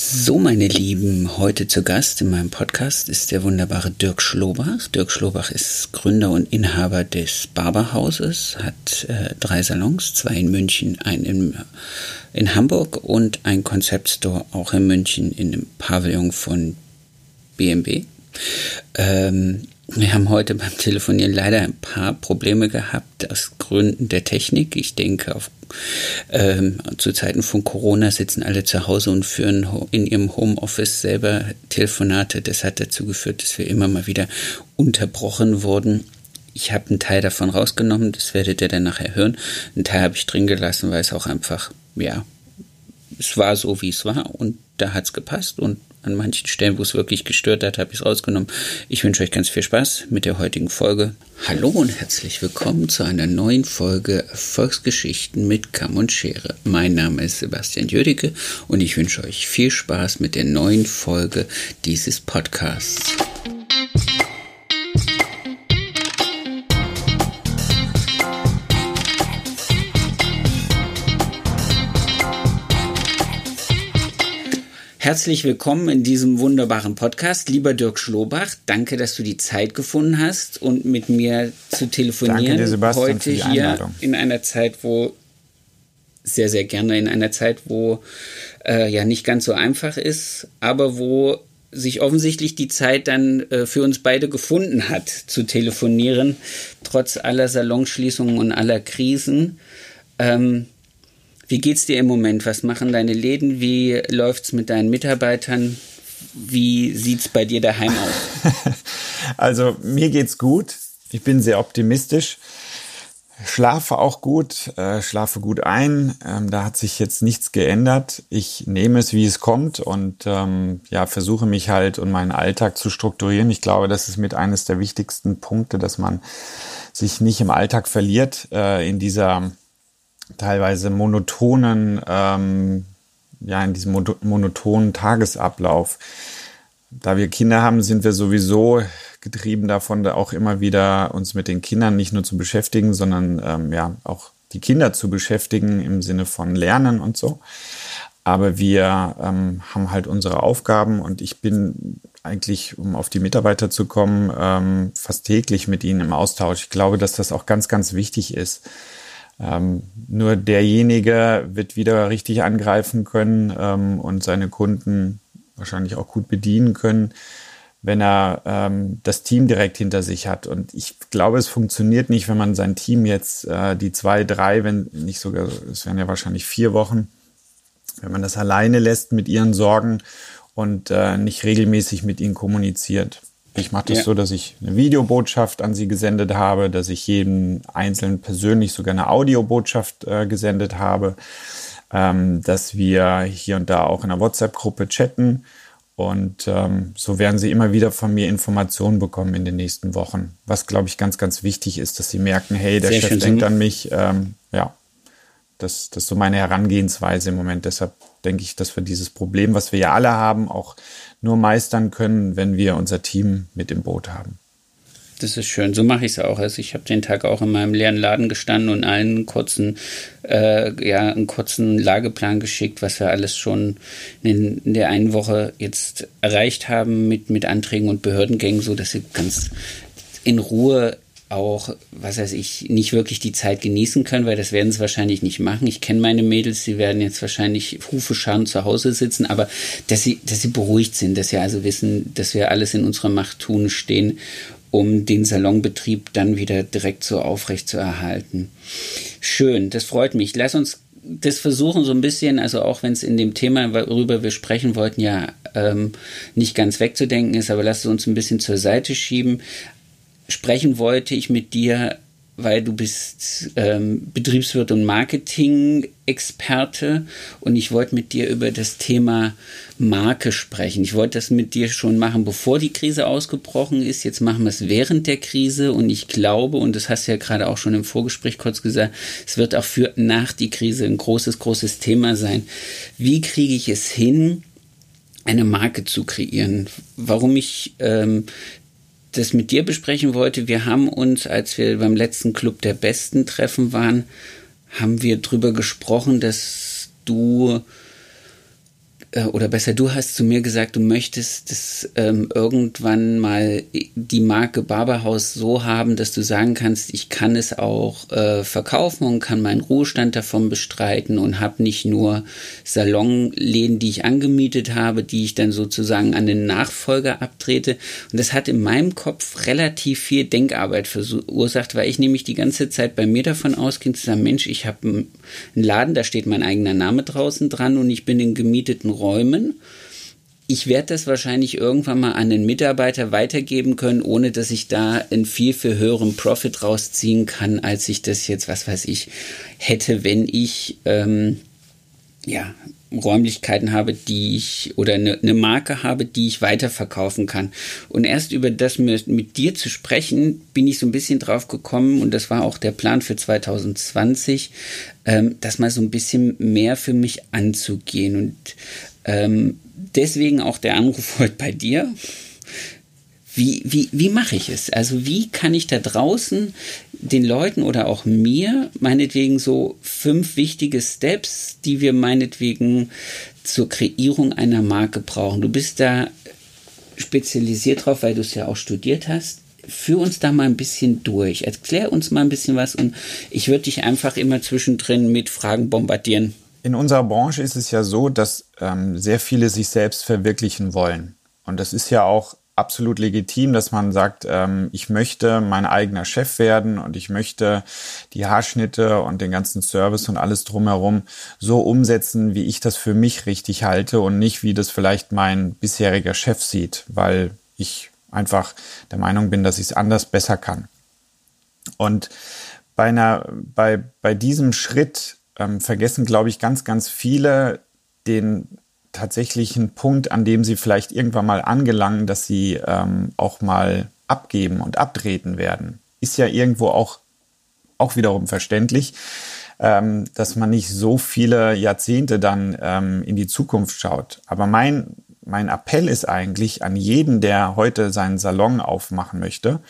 So, meine Lieben, heute zu Gast in meinem Podcast ist der wunderbare Dirk Schlobach. Dirk Schlobach ist Gründer und Inhaber des Barberhauses, hat äh, drei Salons, zwei in München, einen in, in Hamburg und ein Konzeptstore auch in München in dem Pavillon von BMW. Ähm, wir haben heute beim Telefonieren leider ein paar Probleme gehabt aus Gründen der Technik. Ich denke, auf, ähm, zu Zeiten von Corona sitzen alle zu Hause und führen in ihrem Homeoffice selber Telefonate. Das hat dazu geführt, dass wir immer mal wieder unterbrochen wurden. Ich habe einen Teil davon rausgenommen, das werdet ihr dann nachher hören. Einen Teil habe ich drin gelassen, weil es auch einfach, ja, es war so, wie es war und da hat es gepasst und an manchen Stellen, wo es wirklich gestört hat, habe ich es rausgenommen. Ich wünsche euch ganz viel Spaß mit der heutigen Folge. Hallo und herzlich willkommen zu einer neuen Folge Erfolgsgeschichten mit Kamm und Schere. Mein Name ist Sebastian Jödecke und ich wünsche euch viel Spaß mit der neuen Folge dieses Podcasts. Herzlich willkommen in diesem wunderbaren Podcast. Lieber Dirk Schlobach, danke, dass du die Zeit gefunden hast und mit mir zu telefonieren. Danke dir, Sebastian, Heute hier in einer Zeit, wo sehr, sehr gerne in einer Zeit, wo äh, ja nicht ganz so einfach ist, aber wo sich offensichtlich die Zeit dann äh, für uns beide gefunden hat, zu telefonieren, trotz aller Salonschließungen und aller Krisen. Ähm, wie geht's dir im Moment? Was machen deine Läden? Wie läuft's mit deinen Mitarbeitern? Wie sieht's bei dir daheim aus? also mir geht's gut. Ich bin sehr optimistisch. Schlafe auch gut, äh, schlafe gut ein. Ähm, da hat sich jetzt nichts geändert. Ich nehme es, wie es kommt und ähm, ja, versuche mich halt und meinen Alltag zu strukturieren. Ich glaube, das ist mit eines der wichtigsten Punkte, dass man sich nicht im Alltag verliert äh, in dieser teilweise monotonen, ähm, ja, in diesem monotonen Tagesablauf. Da wir Kinder haben, sind wir sowieso getrieben davon, da auch immer wieder uns mit den Kindern nicht nur zu beschäftigen, sondern ähm, ja auch die Kinder zu beschäftigen im Sinne von Lernen und so. Aber wir ähm, haben halt unsere Aufgaben und ich bin eigentlich, um auf die Mitarbeiter zu kommen, ähm, fast täglich mit ihnen im Austausch. Ich glaube, dass das auch ganz, ganz wichtig ist ähm, nur derjenige wird wieder richtig angreifen können ähm, und seine Kunden wahrscheinlich auch gut bedienen können, wenn er ähm, das Team direkt hinter sich hat. Und ich glaube, es funktioniert nicht, wenn man sein Team jetzt äh, die zwei, drei, wenn nicht sogar, es wären ja wahrscheinlich vier Wochen, wenn man das alleine lässt mit ihren Sorgen und äh, nicht regelmäßig mit ihnen kommuniziert. Ich mache das ja. so, dass ich eine Videobotschaft an sie gesendet habe, dass ich jedem Einzelnen persönlich sogar eine Audiobotschaft äh, gesendet habe, ähm, dass wir hier und da auch in einer WhatsApp-Gruppe chatten. Und ähm, so werden sie immer wieder von mir Informationen bekommen in den nächsten Wochen. Was, glaube ich, ganz, ganz wichtig ist, dass sie merken, hey, der Sehr Chef denkt an mich. Ähm, ja, das, das ist so meine Herangehensweise im Moment. Deshalb denke ich, dass wir dieses Problem, was wir ja alle haben, auch nur meistern können, wenn wir unser Team mit im Boot haben. Das ist schön. So mache ich es auch. Also ich habe den Tag auch in meinem leeren Laden gestanden und allen einen kurzen, äh, ja, einen kurzen Lageplan geschickt, was wir alles schon in, in, der einen Woche jetzt erreicht haben mit, mit Anträgen und Behördengängen, so dass sie ganz in Ruhe auch, was weiß ich, nicht wirklich die Zeit genießen können, weil das werden sie wahrscheinlich nicht machen. Ich kenne meine Mädels, sie werden jetzt wahrscheinlich Hufeschaden zu Hause sitzen, aber dass sie, dass sie beruhigt sind, dass sie also wissen, dass wir alles in unserer Macht tun stehen, um den Salonbetrieb dann wieder direkt so aufrecht zu erhalten. Schön, das freut mich. Lass uns das versuchen so ein bisschen, also auch wenn es in dem Thema, worüber wir sprechen wollten, ja ähm, nicht ganz wegzudenken ist, aber lass es uns ein bisschen zur Seite schieben sprechen wollte ich mit dir, weil du bist ähm, Betriebswirt und Marketing-Experte und ich wollte mit dir über das Thema Marke sprechen. Ich wollte das mit dir schon machen, bevor die Krise ausgebrochen ist. Jetzt machen wir es während der Krise und ich glaube, und das hast du ja gerade auch schon im Vorgespräch kurz gesagt, es wird auch für nach die Krise ein großes, großes Thema sein. Wie kriege ich es hin, eine Marke zu kreieren. Warum ich ähm, das mit dir besprechen wollte. Wir haben uns, als wir beim letzten Club der Besten Treffen waren, haben wir drüber gesprochen, dass du äh, oder besser, du hast zu mir gesagt, du möchtest das ähm, irgendwann mal die Marke Barberhaus so haben, dass du sagen kannst, ich kann es auch äh, verkaufen und kann meinen Ruhestand davon bestreiten und habe nicht nur Salonläden, die ich angemietet habe, die ich dann sozusagen an den Nachfolger abtrete. Und das hat in meinem Kopf relativ viel Denkarbeit verursacht, weil ich nämlich die ganze Zeit bei mir davon ausging, zu sagen, Mensch, ich habe einen Laden, da steht mein eigener Name draußen dran und ich bin in gemieteten Räumen. Ich werde das wahrscheinlich irgendwann mal an den Mitarbeiter weitergeben können, ohne dass ich da einen viel, viel höheren Profit rausziehen kann, als ich das jetzt, was weiß ich, hätte, wenn ich ähm, ja, Räumlichkeiten habe, die ich oder eine, eine, Marke habe, die ich weiterverkaufen kann. Und erst über das mit, mit, dir zu sprechen, bin ich so ein bisschen drauf gekommen und das war auch der Plan für 2020, ähm, das mal so ein bisschen mehr für mich anzugehen. Und ähm, deswegen auch der Anruf heute bei dir. Wie, wie, wie mache ich es? Also wie kann ich da draußen den Leuten oder auch mir meinetwegen so fünf wichtige Steps, die wir meinetwegen zur Kreierung einer Marke brauchen? Du bist da spezialisiert drauf, weil du es ja auch studiert hast. Führ uns da mal ein bisschen durch. Erklär uns mal ein bisschen was und ich würde dich einfach immer zwischendrin mit Fragen bombardieren. In unserer Branche ist es ja so, dass ähm, sehr viele sich selbst verwirklichen wollen. Und das ist ja auch absolut legitim, dass man sagt, ähm, ich möchte mein eigener Chef werden und ich möchte die Haarschnitte und den ganzen Service und alles drumherum so umsetzen, wie ich das für mich richtig halte und nicht, wie das vielleicht mein bisheriger Chef sieht, weil ich einfach der Meinung bin, dass ich es anders besser kann. Und bei einer, bei, bei diesem Schritt ähm, vergessen, glaube ich, ganz, ganz viele den tatsächlichen Punkt, an dem sie vielleicht irgendwann mal angelangen, dass sie ähm, auch mal abgeben und abtreten werden. Ist ja irgendwo auch, auch wiederum verständlich, ähm, dass man nicht so viele Jahrzehnte dann ähm, in die Zukunft schaut. Aber mein, mein Appell ist eigentlich an jeden, der heute seinen Salon aufmachen möchte.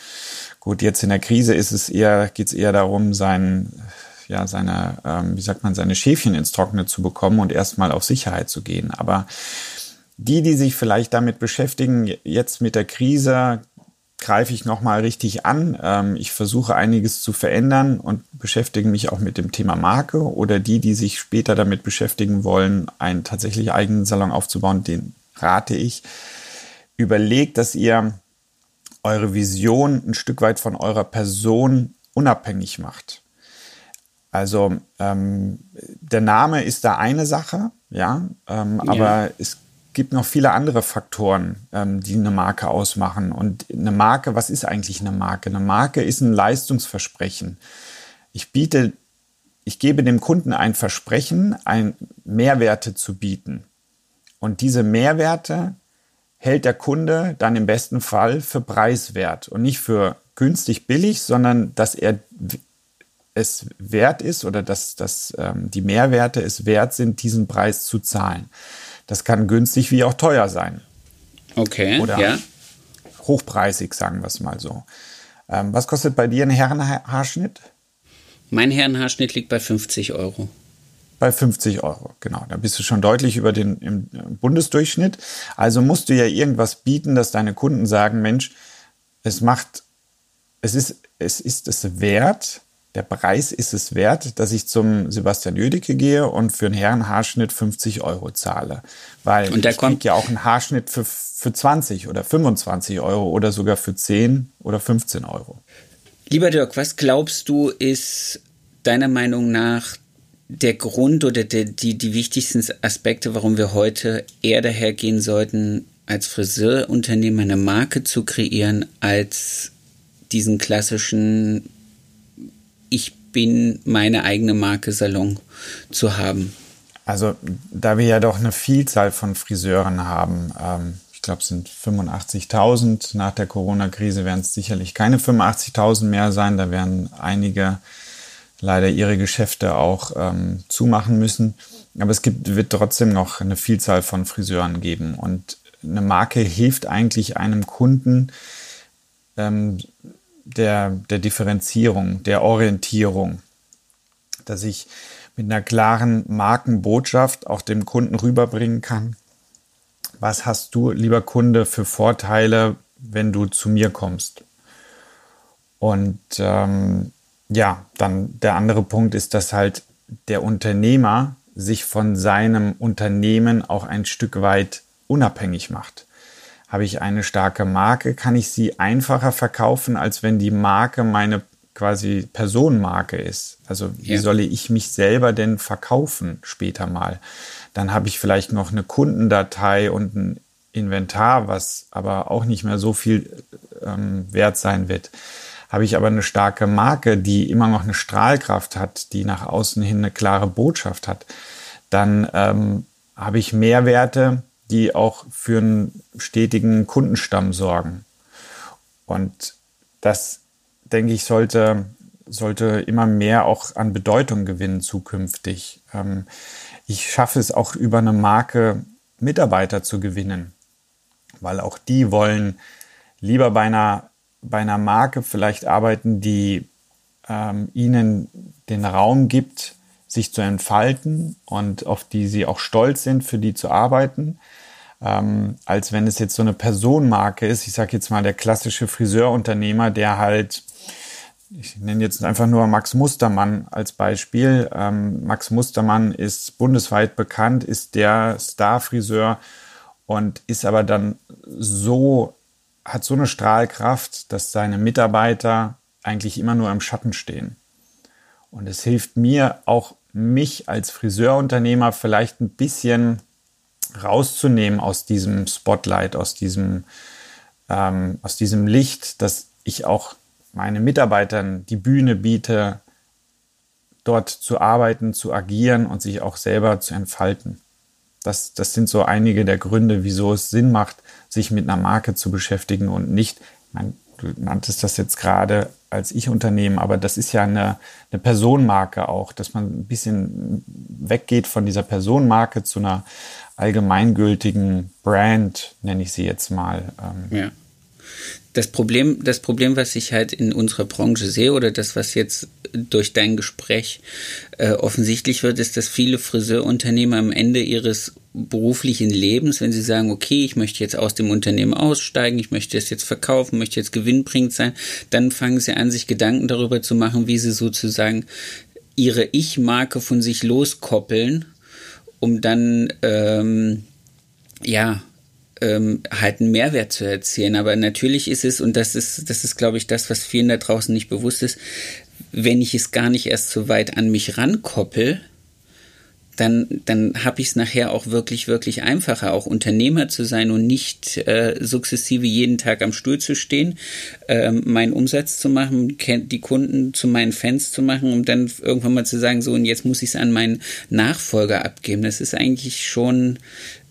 Gut, jetzt in der Krise ist es eher, geht es eher darum, seinen ja, seine, ähm, wie sagt man, seine Schäfchen ins Trockene zu bekommen und erstmal auf Sicherheit zu gehen. Aber die, die sich vielleicht damit beschäftigen, jetzt mit der Krise greife ich nochmal richtig an. Ähm, ich versuche einiges zu verändern und beschäftige mich auch mit dem Thema Marke oder die, die sich später damit beschäftigen wollen, einen tatsächlich eigenen Salon aufzubauen, den rate ich. Überlegt, dass ihr eure Vision ein Stück weit von eurer Person unabhängig macht. Also ähm, der Name ist da eine Sache, ja, ähm, ja. aber es gibt noch viele andere Faktoren, ähm, die eine Marke ausmachen. Und eine Marke, was ist eigentlich eine Marke? Eine Marke ist ein Leistungsversprechen. Ich biete, ich gebe dem Kunden ein Versprechen, ein Mehrwerte zu bieten. Und diese Mehrwerte hält der Kunde dann im besten Fall für preiswert und nicht für günstig billig, sondern dass er es wert ist oder dass, dass ähm, die Mehrwerte es wert sind, diesen Preis zu zahlen. Das kann günstig wie auch teuer sein. Okay. Oder ja. hochpreisig, sagen wir es mal so. Ähm, was kostet bei dir ein Herrenhaarschnitt? Mein Herrenhaarschnitt liegt bei 50 Euro. Bei 50 Euro, genau. Da bist du schon deutlich über den Bundesdurchschnitt. Also musst du ja irgendwas bieten, dass deine Kunden sagen, Mensch, es macht, es ist, es ist es wert, der Preis ist es wert, dass ich zum Sebastian Jödecke gehe und für einen Herrenhaarschnitt 50 Euro zahle. Weil und der ich kommt ja auch einen Haarschnitt für, für 20 oder 25 Euro oder sogar für 10 oder 15 Euro. Lieber Dirk, was glaubst du, ist deiner Meinung nach der Grund oder der, die, die wichtigsten Aspekte, warum wir heute eher dahergehen sollten, als Friseurunternehmer eine Marke zu kreieren, als diesen klassischen ich bin meine eigene Marke Salon zu haben? Also da wir ja doch eine Vielzahl von Friseuren haben, ähm, ich glaube es sind 85.000, nach der Corona-Krise werden es sicherlich keine 85.000 mehr sein, da werden einige leider ihre Geschäfte auch ähm, zumachen müssen. Aber es gibt, wird trotzdem noch eine Vielzahl von Friseuren geben. Und eine Marke hilft eigentlich einem Kunden, ähm, der, der Differenzierung, der Orientierung, dass ich mit einer klaren Markenbotschaft auch dem Kunden rüberbringen kann, was hast du, lieber Kunde, für Vorteile, wenn du zu mir kommst? Und ähm, ja, dann der andere Punkt ist, dass halt der Unternehmer sich von seinem Unternehmen auch ein Stück weit unabhängig macht. Habe ich eine starke Marke, kann ich sie einfacher verkaufen, als wenn die Marke meine quasi Personenmarke ist. Also wie ja. solle ich mich selber denn verkaufen später mal? Dann habe ich vielleicht noch eine Kundendatei und ein Inventar, was aber auch nicht mehr so viel ähm, wert sein wird. Habe ich aber eine starke Marke, die immer noch eine Strahlkraft hat, die nach außen hin eine klare Botschaft hat, dann ähm, habe ich Mehrwerte, die auch für einen stetigen Kundenstamm sorgen. Und das, denke ich, sollte, sollte immer mehr auch an Bedeutung gewinnen zukünftig. Ähm, ich schaffe es auch über eine Marke Mitarbeiter zu gewinnen, weil auch die wollen lieber bei einer bei einer Marke vielleicht arbeiten, die ähm, ihnen den Raum gibt, sich zu entfalten und auf die sie auch stolz sind, für die zu arbeiten, ähm, als wenn es jetzt so eine Personenmarke ist. Ich sage jetzt mal der klassische Friseurunternehmer, der halt, ich nenne jetzt einfach nur Max Mustermann als Beispiel. Ähm, Max Mustermann ist bundesweit bekannt, ist der Star-Friseur und ist aber dann so hat so eine Strahlkraft, dass seine Mitarbeiter eigentlich immer nur im Schatten stehen. Und es hilft mir auch, mich als Friseurunternehmer vielleicht ein bisschen rauszunehmen aus diesem Spotlight, aus diesem, ähm, aus diesem Licht, dass ich auch meinen Mitarbeitern die Bühne biete, dort zu arbeiten, zu agieren und sich auch selber zu entfalten. Das, das sind so einige der Gründe, wieso es Sinn macht, sich mit einer Marke zu beschäftigen und nicht, man, du nanntest das jetzt gerade als Ich-Unternehmen, aber das ist ja eine, eine Personenmarke auch, dass man ein bisschen weggeht von dieser Personenmarke zu einer allgemeingültigen Brand, nenne ich sie jetzt mal. Ähm. Ja das Problem, das Problem, was ich halt in unserer Branche sehe oder das, was jetzt durch dein Gespräch äh, offensichtlich wird, ist, dass viele Friseurunternehmer am Ende ihres beruflichen Lebens, wenn sie sagen, okay, ich möchte jetzt aus dem Unternehmen aussteigen, ich möchte es jetzt verkaufen, möchte jetzt gewinnbringend sein, dann fangen sie an, sich Gedanken darüber zu machen, wie sie sozusagen ihre Ich-Marke von sich loskoppeln, um dann ähm, ja ähm, halt einen Mehrwert zu erzielen. Aber natürlich ist es, und das ist, das ist, glaube ich, das, was vielen da draußen nicht bewusst ist, wenn ich es gar nicht erst so weit an mich rankoppel, dann, dann habe ich es nachher auch wirklich, wirklich einfacher, auch Unternehmer zu sein und nicht äh, sukzessive jeden Tag am Stuhl zu stehen, äh, meinen Umsatz zu machen, die Kunden zu meinen Fans zu machen, um dann irgendwann mal zu sagen, so und jetzt muss ich es an meinen Nachfolger abgeben. Das ist eigentlich schon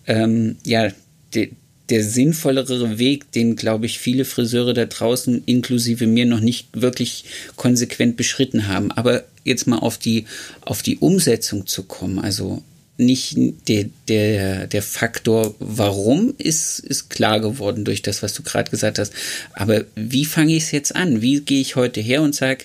ähm, ja de, der sinnvollere Weg, den, glaube ich, viele Friseure da draußen, inklusive mir, noch nicht wirklich konsequent beschritten haben. Aber jetzt mal auf die, auf die Umsetzung zu kommen, also nicht der, der, der Faktor, warum ist, ist klar geworden durch das, was du gerade gesagt hast. Aber wie fange ich es jetzt an? Wie gehe ich heute her und sage,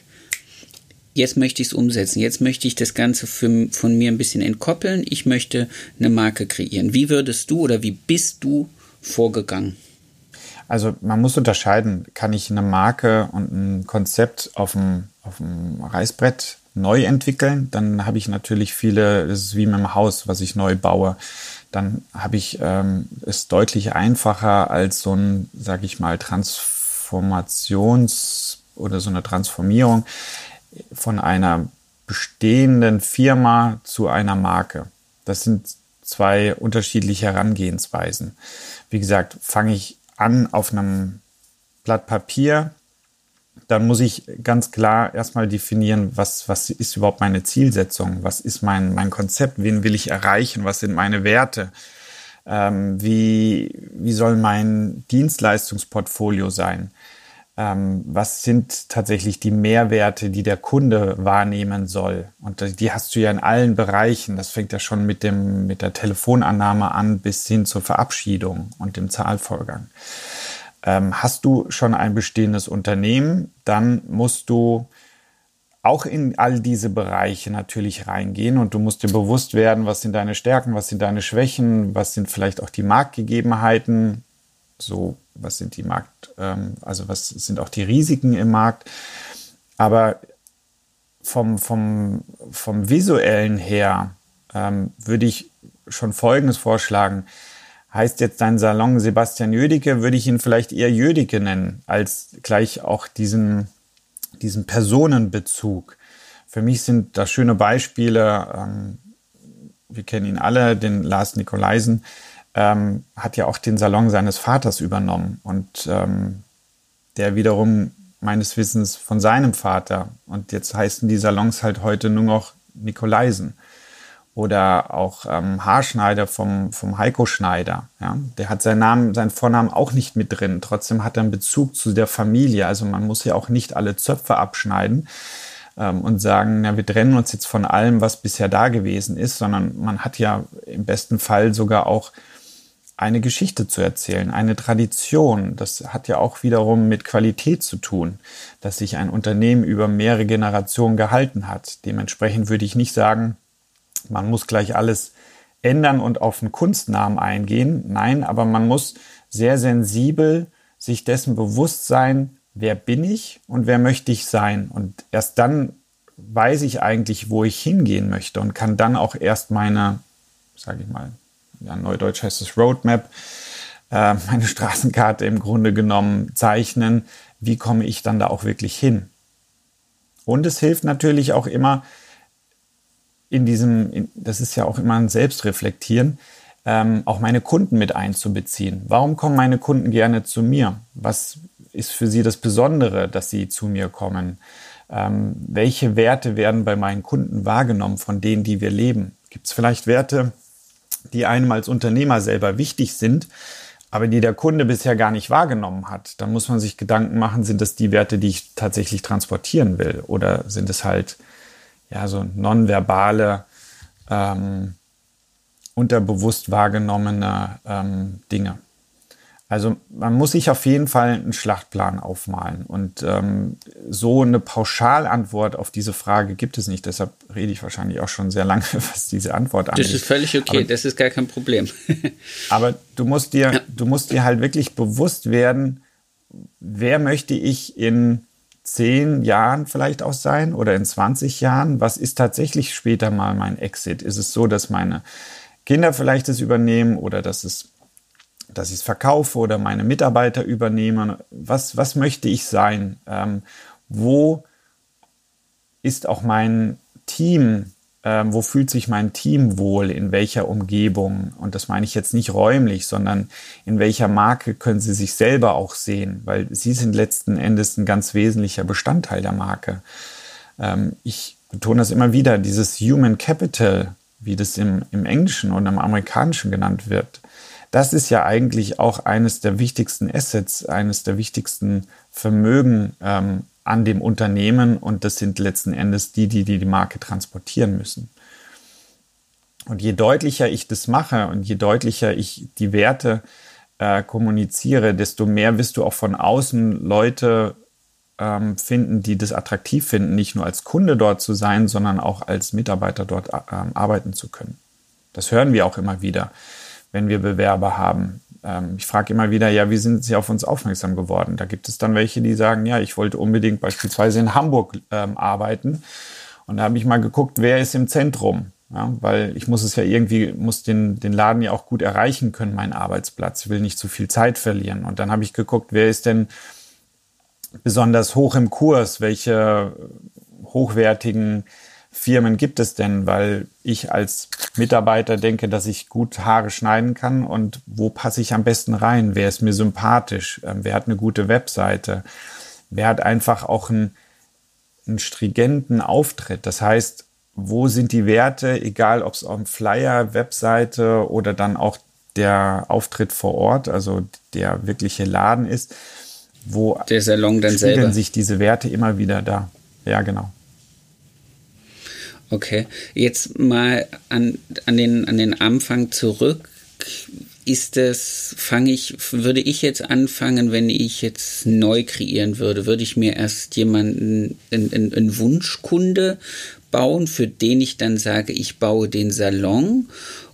jetzt möchte ich es umsetzen, jetzt möchte ich das Ganze für, von mir ein bisschen entkoppeln, ich möchte eine Marke kreieren. Wie würdest du oder wie bist du vorgegangen? Also man muss unterscheiden, kann ich eine Marke und ein Konzept auf dem, auf dem Reißbrett neu entwickeln, dann habe ich natürlich viele, das ist wie mit dem Haus, was ich neu baue, dann habe ich ähm, es deutlich einfacher als so ein, sage ich mal, Transformations- oder so eine Transformierung von einer bestehenden Firma zu einer Marke. Das sind zwei unterschiedliche Herangehensweisen. Wie gesagt, fange ich an auf einem Blatt Papier, dann muss ich ganz klar erstmal definieren, was, was ist überhaupt meine Zielsetzung, was ist mein, mein Konzept, wen will ich erreichen, was sind meine Werte, ähm, wie, wie soll mein Dienstleistungsportfolio sein ähm, was sind tatsächlich die Mehrwerte, die der Kunde wahrnehmen soll. Und die hast du ja in allen Bereichen. Das fängt ja schon mit dem, mit der Telefonannahme an bis hin zur Verabschiedung und dem Zahlvorgang. Ähm, hast du schon ein bestehendes Unternehmen, dann musst du auch in all diese Bereiche natürlich reingehen und du musst dir bewusst werden, was sind deine Stärken, was sind deine Schwächen, was sind vielleicht auch die Marktgegebenheiten, so was sind die Markt, ähm, also was sind auch die Risiken im Markt. Aber vom, vom, vom visuellen her ähm, würde ich schon Folgendes vorschlagen. Heißt jetzt dein Salon Sebastian Jödicke, würde ich ihn vielleicht eher Jödicke nennen, als gleich auch diesen diesen Personenbezug. Für mich sind da schöne Beispiele. Ähm, wir kennen ihn alle, den Lars Nikolaisen, ähm, hat ja auch den Salon seines Vaters übernommen und ähm, der wiederum meines Wissens von seinem Vater. Und jetzt heißen die Salons halt heute nur noch Nikolaisen. Oder auch ähm, Haarschneider vom, vom Heiko Schneider. Ja? Der hat seinen Namen, seinen Vornamen auch nicht mit drin. Trotzdem hat er einen Bezug zu der Familie. Also man muss ja auch nicht alle Zöpfe abschneiden ähm, und sagen, na, wir trennen uns jetzt von allem, was bisher da gewesen ist, sondern man hat ja im besten Fall sogar auch eine Geschichte zu erzählen, eine Tradition. Das hat ja auch wiederum mit Qualität zu tun, dass sich ein Unternehmen über mehrere Generationen gehalten hat. Dementsprechend würde ich nicht sagen, man muss gleich alles ändern und auf einen Kunstnamen eingehen. Nein, aber man muss sehr sensibel sich dessen bewusst sein, wer bin ich und wer möchte ich sein. Und erst dann weiß ich eigentlich, wo ich hingehen möchte und kann dann auch erst meine, sage ich mal, ja, neudeutsch heißt es Roadmap, äh, meine Straßenkarte im Grunde genommen zeichnen. Wie komme ich dann da auch wirklich hin? Und es hilft natürlich auch immer, in diesem, in, das ist ja auch immer ein Selbstreflektieren, ähm, auch meine Kunden mit einzubeziehen. Warum kommen meine Kunden gerne zu mir? Was ist für sie das Besondere, dass sie zu mir kommen? Ähm, welche Werte werden bei meinen Kunden wahrgenommen von denen, die wir leben? Gibt es vielleicht Werte, die einem als Unternehmer selber wichtig sind, aber die der Kunde bisher gar nicht wahrgenommen hat? Dann muss man sich Gedanken machen, sind das die Werte, die ich tatsächlich transportieren will? Oder sind es halt ja, so nonverbale, ähm, unterbewusst wahrgenommene ähm, Dinge. Also man muss sich auf jeden Fall einen Schlachtplan aufmalen. Und ähm, so eine Pauschalantwort auf diese Frage gibt es nicht. Deshalb rede ich wahrscheinlich auch schon sehr lange, was diese Antwort angeht. Das ist völlig okay, aber, das ist gar kein Problem. aber du musst dir, ja. du musst dir halt wirklich bewusst werden, wer möchte ich in zehn Jahren vielleicht auch sein oder in 20 Jahren? Was ist tatsächlich später mal mein Exit? Ist es so, dass meine Kinder vielleicht es übernehmen oder dass es dass ich es verkaufe oder meine Mitarbeiter übernehmen. Was, was möchte ich sein? Ähm, wo ist auch mein Team ähm, wo fühlt sich mein Team wohl, in welcher Umgebung. Und das meine ich jetzt nicht räumlich, sondern in welcher Marke können sie sich selber auch sehen, weil sie sind letzten Endes ein ganz wesentlicher Bestandteil der Marke. Ähm, ich betone das immer wieder, dieses Human Capital, wie das im, im Englischen und im Amerikanischen genannt wird, das ist ja eigentlich auch eines der wichtigsten Assets, eines der wichtigsten Vermögen ähm, an dem Unternehmen und das sind letzten Endes die, die die, die Marke transportieren müssen. Und je deutlicher ich das mache und je deutlicher ich die Werte äh, kommuniziere, desto mehr wirst du auch von außen Leute ähm, finden, die das attraktiv finden, nicht nur als Kunde dort zu sein, sondern auch als Mitarbeiter dort äh, arbeiten zu können. Das hören wir auch immer wieder, wenn wir Bewerber haben. Ähm, ich frage immer wieder, ja, wie sind Sie auf uns aufmerksam geworden? Da gibt es dann welche, die sagen, ja, ich wollte unbedingt beispielsweise in Hamburg ähm, arbeiten. Und da habe ich mal geguckt, wer ist im Zentrum. Ja, weil ich muss es ja irgendwie, muss den, den Laden ja auch gut erreichen können, meinen Arbeitsplatz. Ich will nicht zu viel Zeit verlieren. Und dann habe ich geguckt, wer ist denn besonders hoch im Kurs? Welche hochwertigen Firmen gibt es denn? Weil ich als Mitarbeiter denke, dass ich gut Haare schneiden kann und wo passe ich am besten rein? Wer ist mir sympathisch? Ähm, wer hat eine gute Webseite? Wer hat einfach auch einen, einen stringenten Auftritt? Das heißt, wo sind die Werte, egal ob es auf dem Flyer, Webseite oder dann auch der Auftritt vor Ort, also der wirkliche Laden ist, wo der Salon dann selber sich diese Werte immer wieder da. Ja, genau. Okay, jetzt mal an, an, den, an den Anfang zurück. ist das, fange ich, würde ich jetzt anfangen, wenn ich jetzt neu kreieren würde, würde ich mir erst jemanden, einen, einen Wunschkunde bauen, für den ich dann sage, ich baue den Salon?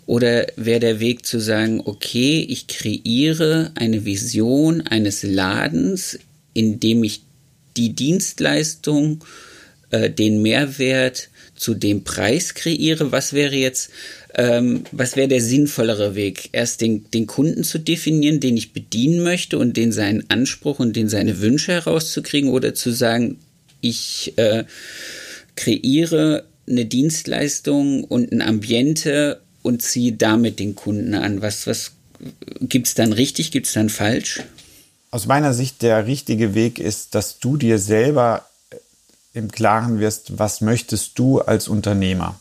Oder wäre der Weg zu sagen, okay, ich kreiere eine Vision eines Ladens, in dem ich die Dienstleistung, äh, den Mehrwert zu dem Preis kreiere? Was wäre jetzt ähm, was wäre der sinnvollere Weg? Erst den, den Kunden zu definieren, den ich bedienen möchte und den seinen Anspruch und den seine Wünsche herauszukriegen oder zu sagen, ich äh, kreiere eine Dienstleistung und ein Ambiente und ziehe damit den Kunden an. Was, was gibt es dann richtig, gibt es dann falsch? Aus meiner Sicht der richtige Weg ist, dass du dir selber im Klaren wirst, was möchtest du als Unternehmer?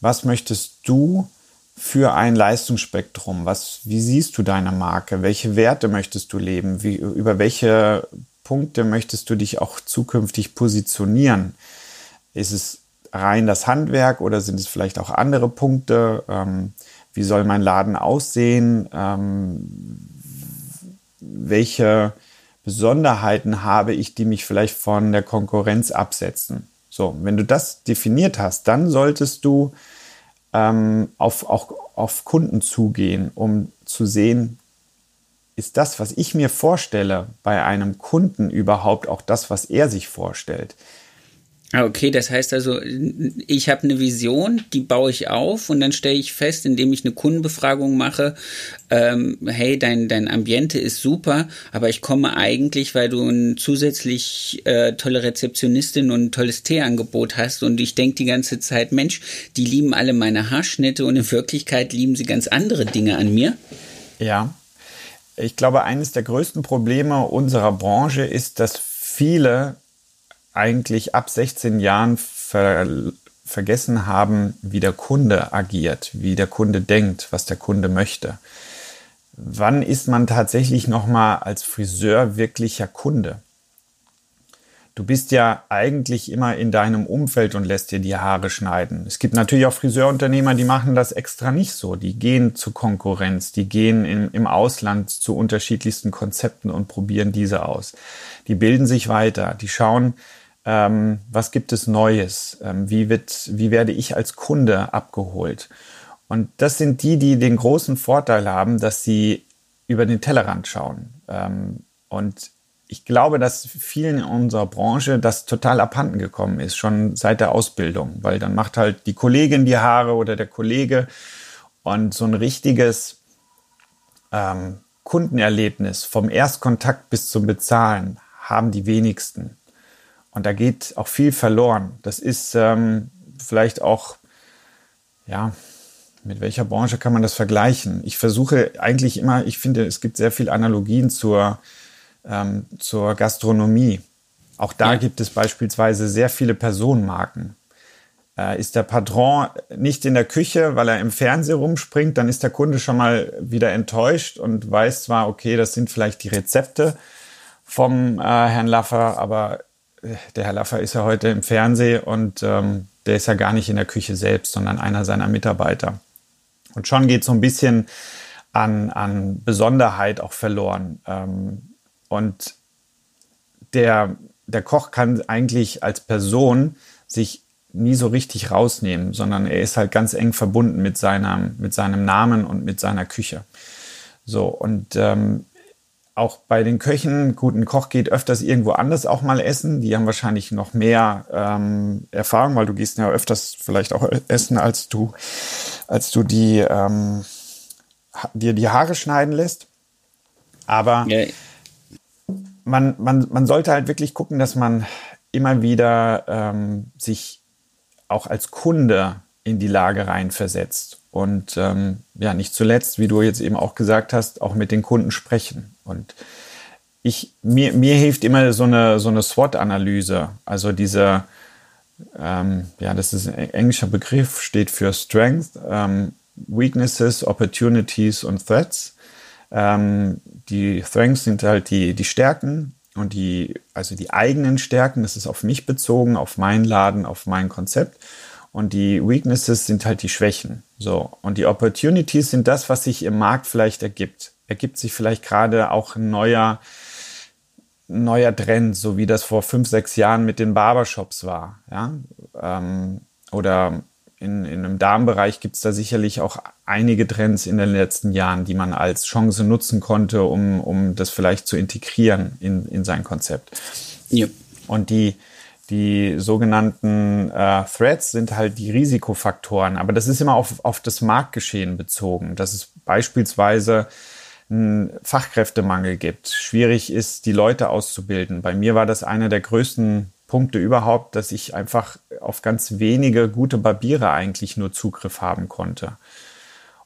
Was möchtest du für ein Leistungsspektrum? Was, wie siehst du deine Marke? Welche Werte möchtest du leben? Wie, über welche Punkte möchtest du dich auch zukünftig positionieren? Ist es rein das Handwerk oder sind es vielleicht auch andere Punkte? Ähm, wie soll mein Laden aussehen? Ähm, welche Besonderheiten habe ich, die mich vielleicht von der Konkurrenz absetzen? So, wenn du das definiert hast, dann solltest du ähm, auf, auch auf Kunden zugehen, um zu sehen, ist das, was ich mir vorstelle, bei einem Kunden überhaupt auch das, was er sich vorstellt? Ah, okay, das heißt also, ich habe eine Vision, die baue ich auf und dann stelle ich fest, indem ich eine Kundenbefragung mache, ähm, hey, dein, dein Ambiente ist super, aber ich komme eigentlich, weil du ein zusätzlich äh, tolle Rezeptionistin und ein tolles Teeangebot hast und ich denke die ganze Zeit, Mensch, die lieben alle meine Haarschnitte und in Wirklichkeit lieben sie ganz andere Dinge an mir. Ja, ich glaube, eines der größten Probleme unserer Branche ist, dass viele eigentlich ab 16 Jahren ver vergessen haben, wie der Kunde agiert, wie der Kunde denkt, was der Kunde möchte. Wann ist man tatsächlich nochmal als Friseur wirklicher Kunde? Du bist ja eigentlich immer in deinem Umfeld und lässt dir die Haare schneiden. Es gibt natürlich auch Friseurunternehmer, die machen das extra nicht so. Die gehen zur Konkurrenz, die gehen im, im Ausland zu unterschiedlichsten Konzepten und probieren diese aus. Die bilden sich weiter, die schauen, ähm, was gibt es Neues, ähm, wie, wird, wie werde ich als Kunde abgeholt. Und das sind die, die den großen Vorteil haben, dass sie über den Tellerrand schauen. Ähm, und ich glaube, dass vielen in unserer Branche das total abhanden gekommen ist, schon seit der Ausbildung, weil dann macht halt die Kollegin die Haare oder der Kollege und so ein richtiges ähm, Kundenerlebnis vom Erstkontakt bis zum Bezahlen haben die wenigsten. Und da geht auch viel verloren. Das ist ähm, vielleicht auch, ja, mit welcher Branche kann man das vergleichen? Ich versuche eigentlich immer, ich finde, es gibt sehr viele Analogien zur, ähm, zur Gastronomie. Auch da ja. gibt es beispielsweise sehr viele Personenmarken. Äh, ist der Patron nicht in der Küche, weil er im Fernsehen rumspringt, dann ist der Kunde schon mal wieder enttäuscht und weiß zwar, okay, das sind vielleicht die Rezepte vom äh, Herrn Laffer, aber der Herr Laffer ist ja heute im Fernsehen und ähm, der ist ja gar nicht in der Küche selbst, sondern einer seiner Mitarbeiter. Und schon geht so ein bisschen an, an Besonderheit auch verloren. Ähm, und der, der Koch kann eigentlich als Person sich nie so richtig rausnehmen, sondern er ist halt ganz eng verbunden mit seinem, mit seinem Namen und mit seiner Küche. So, und ähm, auch bei den Köchen, guten Koch geht öfters irgendwo anders auch mal essen. Die haben wahrscheinlich noch mehr ähm, Erfahrung, weil du gehst ja öfters vielleicht auch essen, als du, als du die ähm, dir die Haare schneiden lässt. Aber ja. man, man, man sollte halt wirklich gucken, dass man immer wieder ähm, sich auch als Kunde in die Lage reinversetzt. Und ähm, ja, nicht zuletzt, wie du jetzt eben auch gesagt hast, auch mit den Kunden sprechen. Und ich, mir, mir hilft immer so eine, so eine SWOT-Analyse. Also diese, ähm, ja, das ist ein englischer Begriff, steht für Strength, ähm, Weaknesses, Opportunities und Threats. Ähm, die Strengths sind halt die, die Stärken und die, also die eigenen Stärken, das ist auf mich bezogen, auf meinen Laden, auf mein Konzept. Und die Weaknesses sind halt die Schwächen. So. Und die Opportunities sind das, was sich im Markt vielleicht ergibt. Ergibt sich vielleicht gerade auch ein neuer, neuer Trend, so wie das vor fünf, sechs Jahren mit den Barbershops war. Ja? Ähm, oder in, in einem Darmbereich gibt es da sicherlich auch einige Trends in den letzten Jahren, die man als Chance nutzen konnte, um, um das vielleicht zu integrieren in, in sein Konzept. Ja. Und die, die sogenannten äh, Threads sind halt die Risikofaktoren, aber das ist immer auf, auf das Marktgeschehen bezogen. Das ist beispielsweise einen Fachkräftemangel gibt, schwierig ist, die Leute auszubilden. Bei mir war das einer der größten Punkte überhaupt, dass ich einfach auf ganz wenige gute Barbiere eigentlich nur Zugriff haben konnte.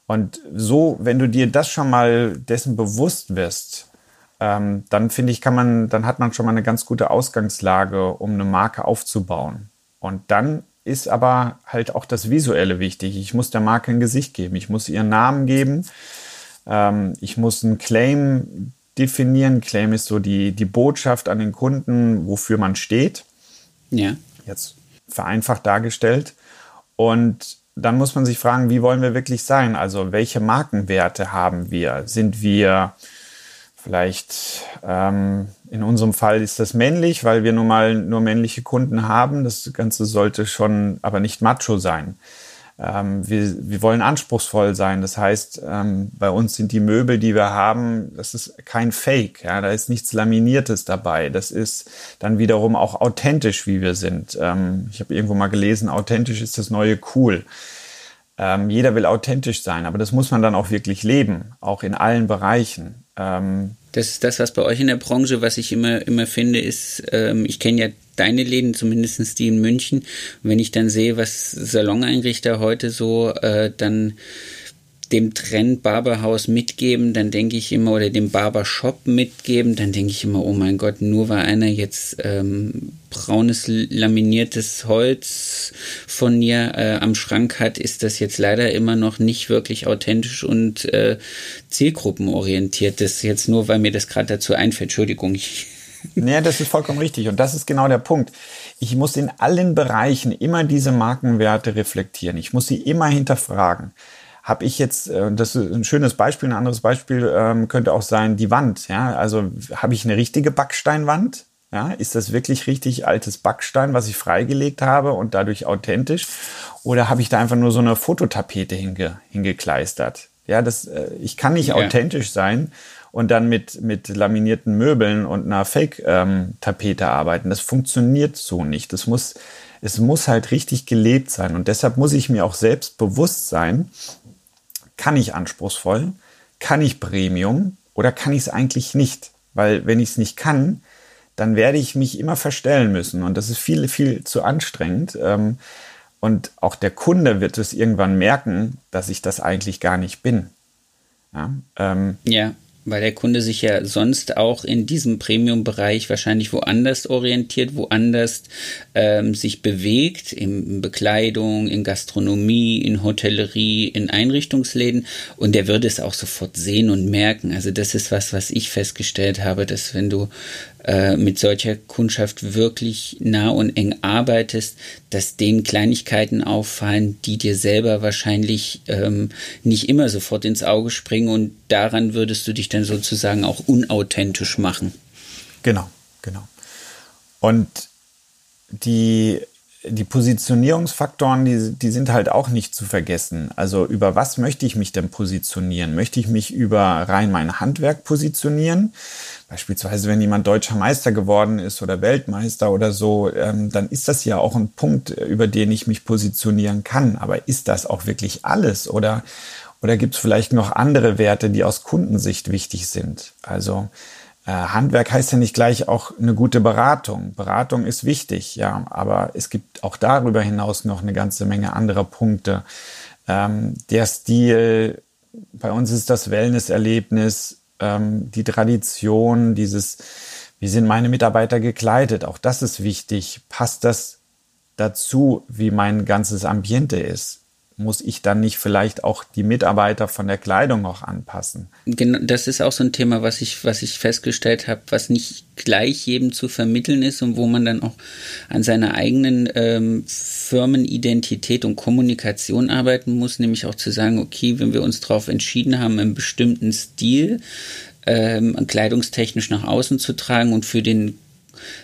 Und so, wenn du dir das schon mal dessen bewusst wirst, ähm, dann finde ich, kann man, dann hat man schon mal eine ganz gute Ausgangslage, um eine Marke aufzubauen. Und dann ist aber halt auch das Visuelle wichtig. Ich muss der Marke ein Gesicht geben. Ich muss ihren Namen geben. Ähm, ich muss einen Claim definieren. Claim ist so die, die Botschaft an den Kunden, wofür man steht. Ja. Jetzt vereinfacht dargestellt. Und dann muss man sich fragen, wie wollen wir wirklich sein? Also welche Markenwerte haben wir? Sind wir vielleicht, ähm, in unserem Fall ist das männlich, weil wir nun mal nur männliche Kunden haben. Das Ganze sollte schon aber nicht macho sein. Ähm, wir, wir wollen anspruchsvoll sein. Das heißt, ähm, bei uns sind die Möbel, die wir haben, das ist kein Fake. Ja, da ist nichts Laminiertes dabei. Das ist dann wiederum auch authentisch, wie wir sind. Ähm, ich habe irgendwo mal gelesen, authentisch ist das neue cool. Ähm, jeder will authentisch sein, aber das muss man dann auch wirklich leben, auch in allen Bereichen. Ähm, das ist das, was bei euch in der Branche, was ich immer, immer finde, ist, ähm, ich kenne ja deine Läden, zumindest die in München. Und wenn ich dann sehe, was Saloneinrichter heute so äh, dann dem Trend Barberhaus mitgeben, dann denke ich immer, oder dem Barbershop mitgeben, dann denke ich immer, oh mein Gott, nur weil einer jetzt ähm, braunes laminiertes Holz von mir äh, am Schrank hat, ist das jetzt leider immer noch nicht wirklich authentisch und äh, zielgruppenorientiert. Das jetzt nur, weil mir das gerade dazu einfällt. Entschuldigung, Nee, das ist vollkommen richtig. Und das ist genau der Punkt. Ich muss in allen Bereichen immer diese Markenwerte reflektieren. Ich muss sie immer hinterfragen. Habe ich jetzt, äh, das ist ein schönes Beispiel, ein anderes Beispiel ähm, könnte auch sein, die Wand. Ja, also habe ich eine richtige Backsteinwand? Ja, ist das wirklich richtig altes Backstein, was ich freigelegt habe und dadurch authentisch? Oder habe ich da einfach nur so eine Fototapete hinge, hingekleistert? Ja, das, äh, ich kann nicht ja. authentisch sein und dann mit, mit laminierten Möbeln und einer Fake-Tapete ähm, arbeiten. Das funktioniert so nicht. Das muss, es muss halt richtig gelebt sein. Und deshalb muss ich mir auch selbst bewusst sein, kann ich anspruchsvoll, kann ich Premium oder kann ich es eigentlich nicht? Weil wenn ich es nicht kann, dann werde ich mich immer verstellen müssen. Und das ist viel, viel zu anstrengend. Ähm, und auch der Kunde wird es irgendwann merken, dass ich das eigentlich gar nicht bin. Ja, ähm, ja weil der Kunde sich ja sonst auch in diesem Premium-Bereich wahrscheinlich woanders orientiert, woanders ähm, sich bewegt, in Bekleidung, in Gastronomie, in Hotellerie, in Einrichtungsläden und der würde es auch sofort sehen und merken. Also das ist was, was ich festgestellt habe, dass wenn du äh, mit solcher Kundschaft wirklich nah und eng arbeitest, dass denen Kleinigkeiten auffallen, die dir selber wahrscheinlich ähm, nicht immer sofort ins Auge springen und daran würdest du dich dann sozusagen auch unauthentisch machen. Genau, genau. Und die die Positionierungsfaktoren, die, die sind halt auch nicht zu vergessen. Also über was möchte ich mich denn positionieren? Möchte ich mich über rein mein Handwerk positionieren? Beispielsweise, wenn jemand deutscher Meister geworden ist oder Weltmeister oder so, ähm, dann ist das ja auch ein Punkt, über den ich mich positionieren kann. Aber ist das auch wirklich alles? Oder, oder gibt es vielleicht noch andere Werte, die aus Kundensicht wichtig sind? Also Handwerk heißt ja nicht gleich auch eine gute Beratung. Beratung ist wichtig, ja, aber es gibt auch darüber hinaus noch eine ganze Menge anderer Punkte. Ähm, der Stil, bei uns ist das Wellnesserlebnis, ähm, die Tradition, dieses, wie sind meine Mitarbeiter gekleidet, auch das ist wichtig. Passt das dazu, wie mein ganzes Ambiente ist? Muss ich dann nicht vielleicht auch die Mitarbeiter von der Kleidung auch anpassen? Genau, das ist auch so ein Thema, was ich, was ich festgestellt habe, was nicht gleich jedem zu vermitteln ist und wo man dann auch an seiner eigenen ähm, Firmenidentität und Kommunikation arbeiten muss, nämlich auch zu sagen, okay, wenn wir uns darauf entschieden haben, einen bestimmten Stil ähm, kleidungstechnisch nach außen zu tragen und für den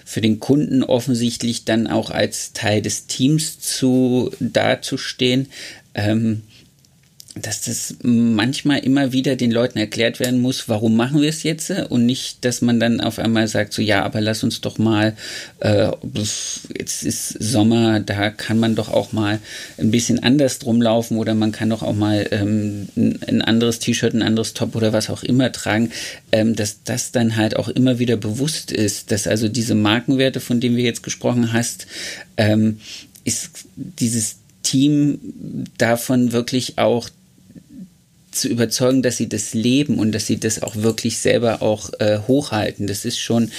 für den Kunden offensichtlich dann auch als Teil des Teams zu dazustehen. Ähm, dass das manchmal immer wieder den Leuten erklärt werden muss, warum machen wir es jetzt? Und nicht, dass man dann auf einmal sagt, so ja, aber lass uns doch mal, äh, jetzt ist Sommer, da kann man doch auch mal ein bisschen anders drum laufen oder man kann doch auch mal ähm, ein anderes T-Shirt, ein anderes Top oder was auch immer tragen, ähm, dass das dann halt auch immer wieder bewusst ist, dass also diese Markenwerte, von denen wir jetzt gesprochen hast, ähm, ist dieses Team davon wirklich auch zu überzeugen, dass sie das leben und dass sie das auch wirklich selber auch äh, hochhalten. Das ist schon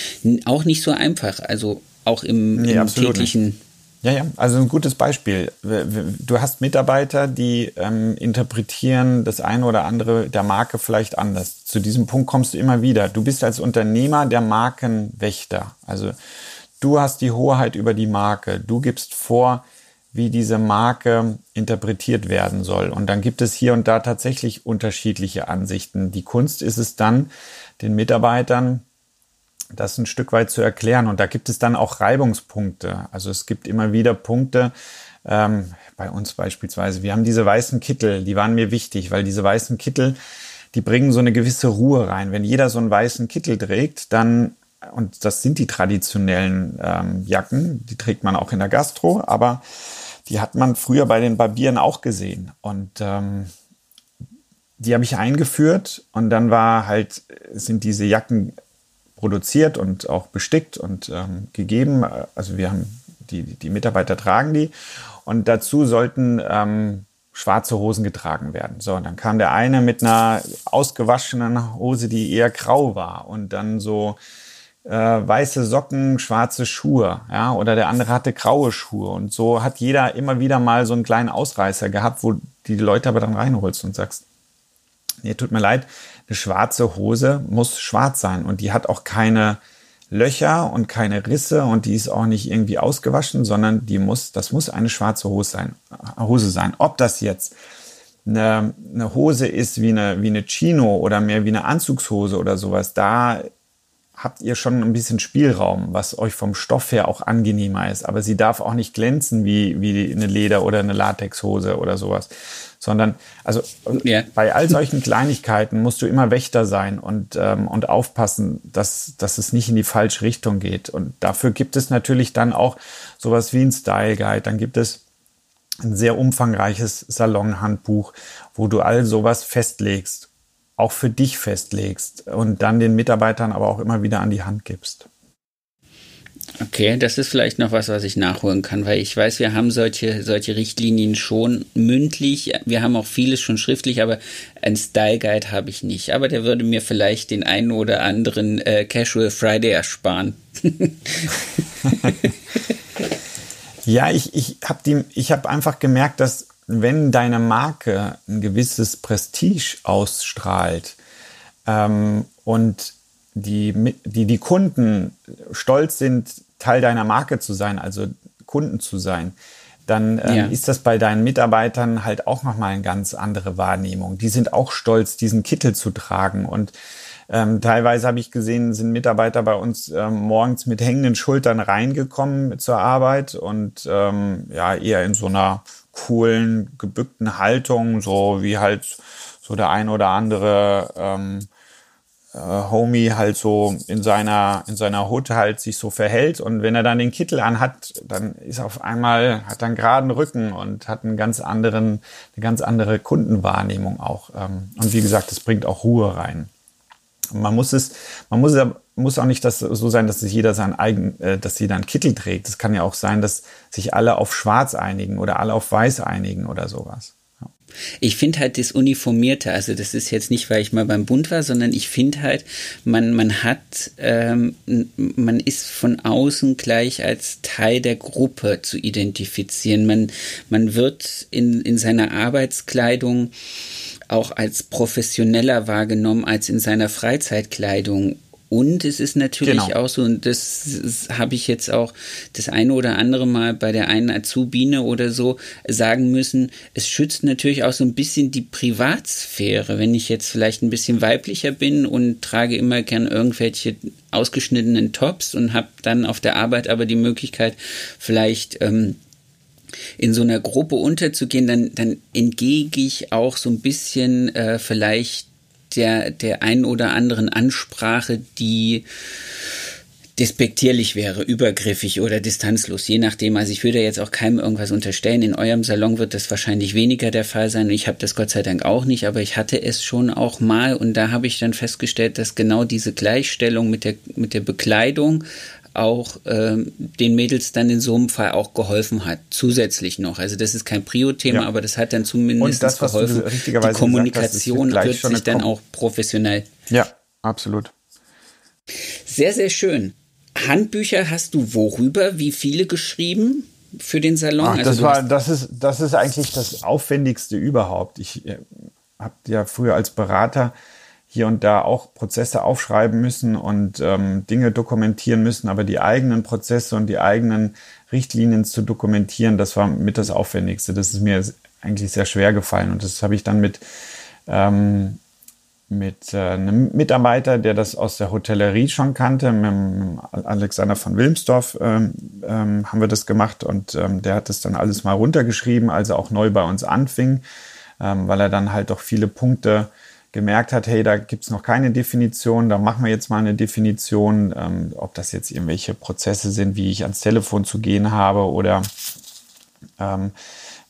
auch nicht so einfach. Also auch im, nee, im täglichen. Nicht. Ja, ja, also ein gutes Beispiel. Du hast Mitarbeiter, die ähm, interpretieren das eine oder andere der Marke vielleicht anders. Zu diesem Punkt kommst du immer wieder. Du bist als Unternehmer der Markenwächter. Also du hast die Hoheit über die Marke. Du gibst vor, wie diese Marke interpretiert werden soll. Und dann gibt es hier und da tatsächlich unterschiedliche Ansichten. Die Kunst ist es dann, den Mitarbeitern das ein Stück weit zu erklären. Und da gibt es dann auch Reibungspunkte. Also es gibt immer wieder Punkte, ähm, bei uns beispielsweise. Wir haben diese weißen Kittel, die waren mir wichtig, weil diese weißen Kittel, die bringen so eine gewisse Ruhe rein. Wenn jeder so einen weißen Kittel trägt, dann, und das sind die traditionellen ähm, Jacken, die trägt man auch in der Gastro, aber die hat man früher bei den Barbieren auch gesehen. Und ähm, die habe ich eingeführt und dann war halt, sind diese Jacken produziert und auch bestickt und ähm, gegeben. Also wir haben die, die Mitarbeiter tragen die und dazu sollten ähm, schwarze Hosen getragen werden. So, und dann kam der eine mit einer ausgewaschenen Hose, die eher grau war und dann so äh, weiße Socken, schwarze Schuhe, ja, oder der andere hatte graue Schuhe. Und so hat jeder immer wieder mal so einen kleinen Ausreißer gehabt, wo die Leute aber dann reinholst und sagst, nee, tut mir leid, eine schwarze Hose muss schwarz sein und die hat auch keine Löcher und keine Risse und die ist auch nicht irgendwie ausgewaschen, sondern die muss, das muss eine schwarze Hose sein. Hose sein. Ob das jetzt eine, eine Hose ist wie eine, wie eine Chino oder mehr wie eine Anzugshose oder sowas, da habt ihr schon ein bisschen Spielraum, was euch vom Stoff her auch angenehmer ist. Aber sie darf auch nicht glänzen wie, wie eine Leder- oder eine Latexhose oder sowas. Sondern, also yeah. bei all solchen Kleinigkeiten musst du immer Wächter sein und, ähm, und aufpassen, dass, dass es nicht in die falsche Richtung geht. Und dafür gibt es natürlich dann auch sowas wie ein Style Guide. Dann gibt es ein sehr umfangreiches Salonhandbuch, wo du all sowas festlegst auch für dich festlegst und dann den Mitarbeitern aber auch immer wieder an die Hand gibst. Okay, das ist vielleicht noch was, was ich nachholen kann, weil ich weiß, wir haben solche, solche Richtlinien schon mündlich. Wir haben auch vieles schon schriftlich, aber ein Style Guide habe ich nicht. Aber der würde mir vielleicht den einen oder anderen äh, Casual Friday ersparen. ja, ich, ich habe hab einfach gemerkt, dass wenn deine Marke ein gewisses Prestige ausstrahlt ähm, und die, die, die Kunden stolz sind, Teil deiner Marke zu sein, also Kunden zu sein, dann ähm, ja. ist das bei deinen Mitarbeitern halt auch nochmal eine ganz andere Wahrnehmung. Die sind auch stolz, diesen Kittel zu tragen. Und ähm, teilweise habe ich gesehen, sind Mitarbeiter bei uns ähm, morgens mit hängenden Schultern reingekommen zur Arbeit und ähm, ja, eher in so einer coolen, gebückten Haltung, so wie halt so der ein oder andere ähm, äh, Homie halt so in seiner, in seiner Hut halt sich so verhält. Und wenn er dann den Kittel anhat, dann ist auf einmal, hat einen geraden Rücken und hat einen ganz anderen, eine ganz andere Kundenwahrnehmung auch. Ähm, und wie gesagt, es bringt auch Ruhe rein. Man muss es, man muss, muss auch nicht das so sein, dass sich jeder sein eigen, äh, dass jeder einen Kittel trägt. Es kann ja auch sein, dass sich alle auf Schwarz einigen oder alle auf Weiß einigen oder sowas. Ich finde halt das Uniformierte, also das ist jetzt nicht, weil ich mal beim Bund war, sondern ich finde halt, man, man hat, ähm, man ist von außen gleich als Teil der Gruppe zu identifizieren. Man, man wird in, in seiner Arbeitskleidung auch als professioneller wahrgenommen als in seiner Freizeitkleidung. Und es ist natürlich genau. auch so, und das, habe ich jetzt auch das eine oder andere Mal bei der einen Azubine oder so sagen müssen, es schützt natürlich auch so ein bisschen die Privatsphäre. Wenn ich jetzt vielleicht ein bisschen weiblicher bin und trage immer gern irgendwelche ausgeschnittenen Tops und habe dann auf der Arbeit aber die Möglichkeit, vielleicht ähm, in so einer Gruppe unterzugehen, dann, dann entgehe ich auch so ein bisschen äh, vielleicht der, der ein oder anderen Ansprache, die despektierlich wäre, übergriffig oder distanzlos, je nachdem. Also ich würde jetzt auch keinem irgendwas unterstellen. In eurem Salon wird das wahrscheinlich weniger der Fall sein. Ich habe das Gott sei Dank auch nicht, aber ich hatte es schon auch mal und da habe ich dann festgestellt, dass genau diese Gleichstellung mit der, mit der Bekleidung auch ähm, den Mädels dann in so einem Fall auch geholfen hat, zusätzlich noch. Also das ist kein Prio-Thema, ja. aber das hat dann zumindest das, geholfen. Die Kommunikation hast, wird sich dann auch professionell. Ja, absolut. Sehr, sehr schön. Handbücher hast du worüber? Wie viele geschrieben? für den Salon? Ach, also das, war, das, ist, das ist eigentlich das Aufwendigste überhaupt. Ich äh, habe ja früher als Berater hier und da auch Prozesse aufschreiben müssen und ähm, Dinge dokumentieren müssen, aber die eigenen Prozesse und die eigenen Richtlinien zu dokumentieren, das war mit das Aufwendigste. Das ist mir eigentlich sehr schwer gefallen und das habe ich dann mit ähm, mit äh, einem Mitarbeiter, der das aus der Hotellerie schon kannte, mit, Alexander von Wilmsdorf, ähm, ähm, haben wir das gemacht und ähm, der hat das dann alles mal runtergeschrieben, als er auch neu bei uns anfing, ähm, weil er dann halt doch viele Punkte gemerkt hat, hey, da gibt's noch keine Definition, da machen wir jetzt mal eine Definition, ähm, ob das jetzt irgendwelche Prozesse sind, wie ich ans Telefon zu gehen habe oder ähm,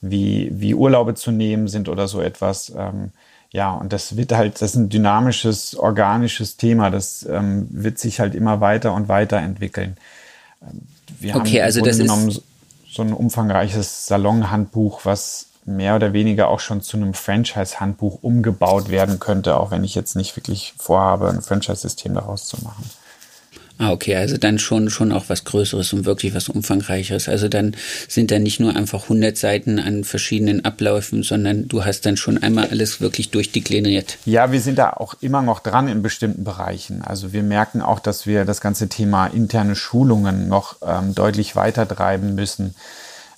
wie, wie Urlaube zu nehmen sind oder so etwas. Ähm, ja, und das wird halt, das ist ein dynamisches, organisches Thema, das ähm, wird sich halt immer weiter und weiter entwickeln. Ähm, wir okay, haben also das ist so ein umfangreiches Salonhandbuch, was mehr oder weniger auch schon zu einem Franchise-Handbuch umgebaut werden könnte, auch wenn ich jetzt nicht wirklich vorhabe, ein Franchise-System daraus zu machen. Ah, okay, also dann schon, schon auch was Größeres und wirklich was Umfangreicheres. Also dann sind da nicht nur einfach 100 Seiten an verschiedenen Abläufen, sondern du hast dann schon einmal alles wirklich durchdekliniert. Ja, wir sind da auch immer noch dran in bestimmten Bereichen. Also wir merken auch, dass wir das ganze Thema interne Schulungen noch ähm, deutlich weiter treiben müssen.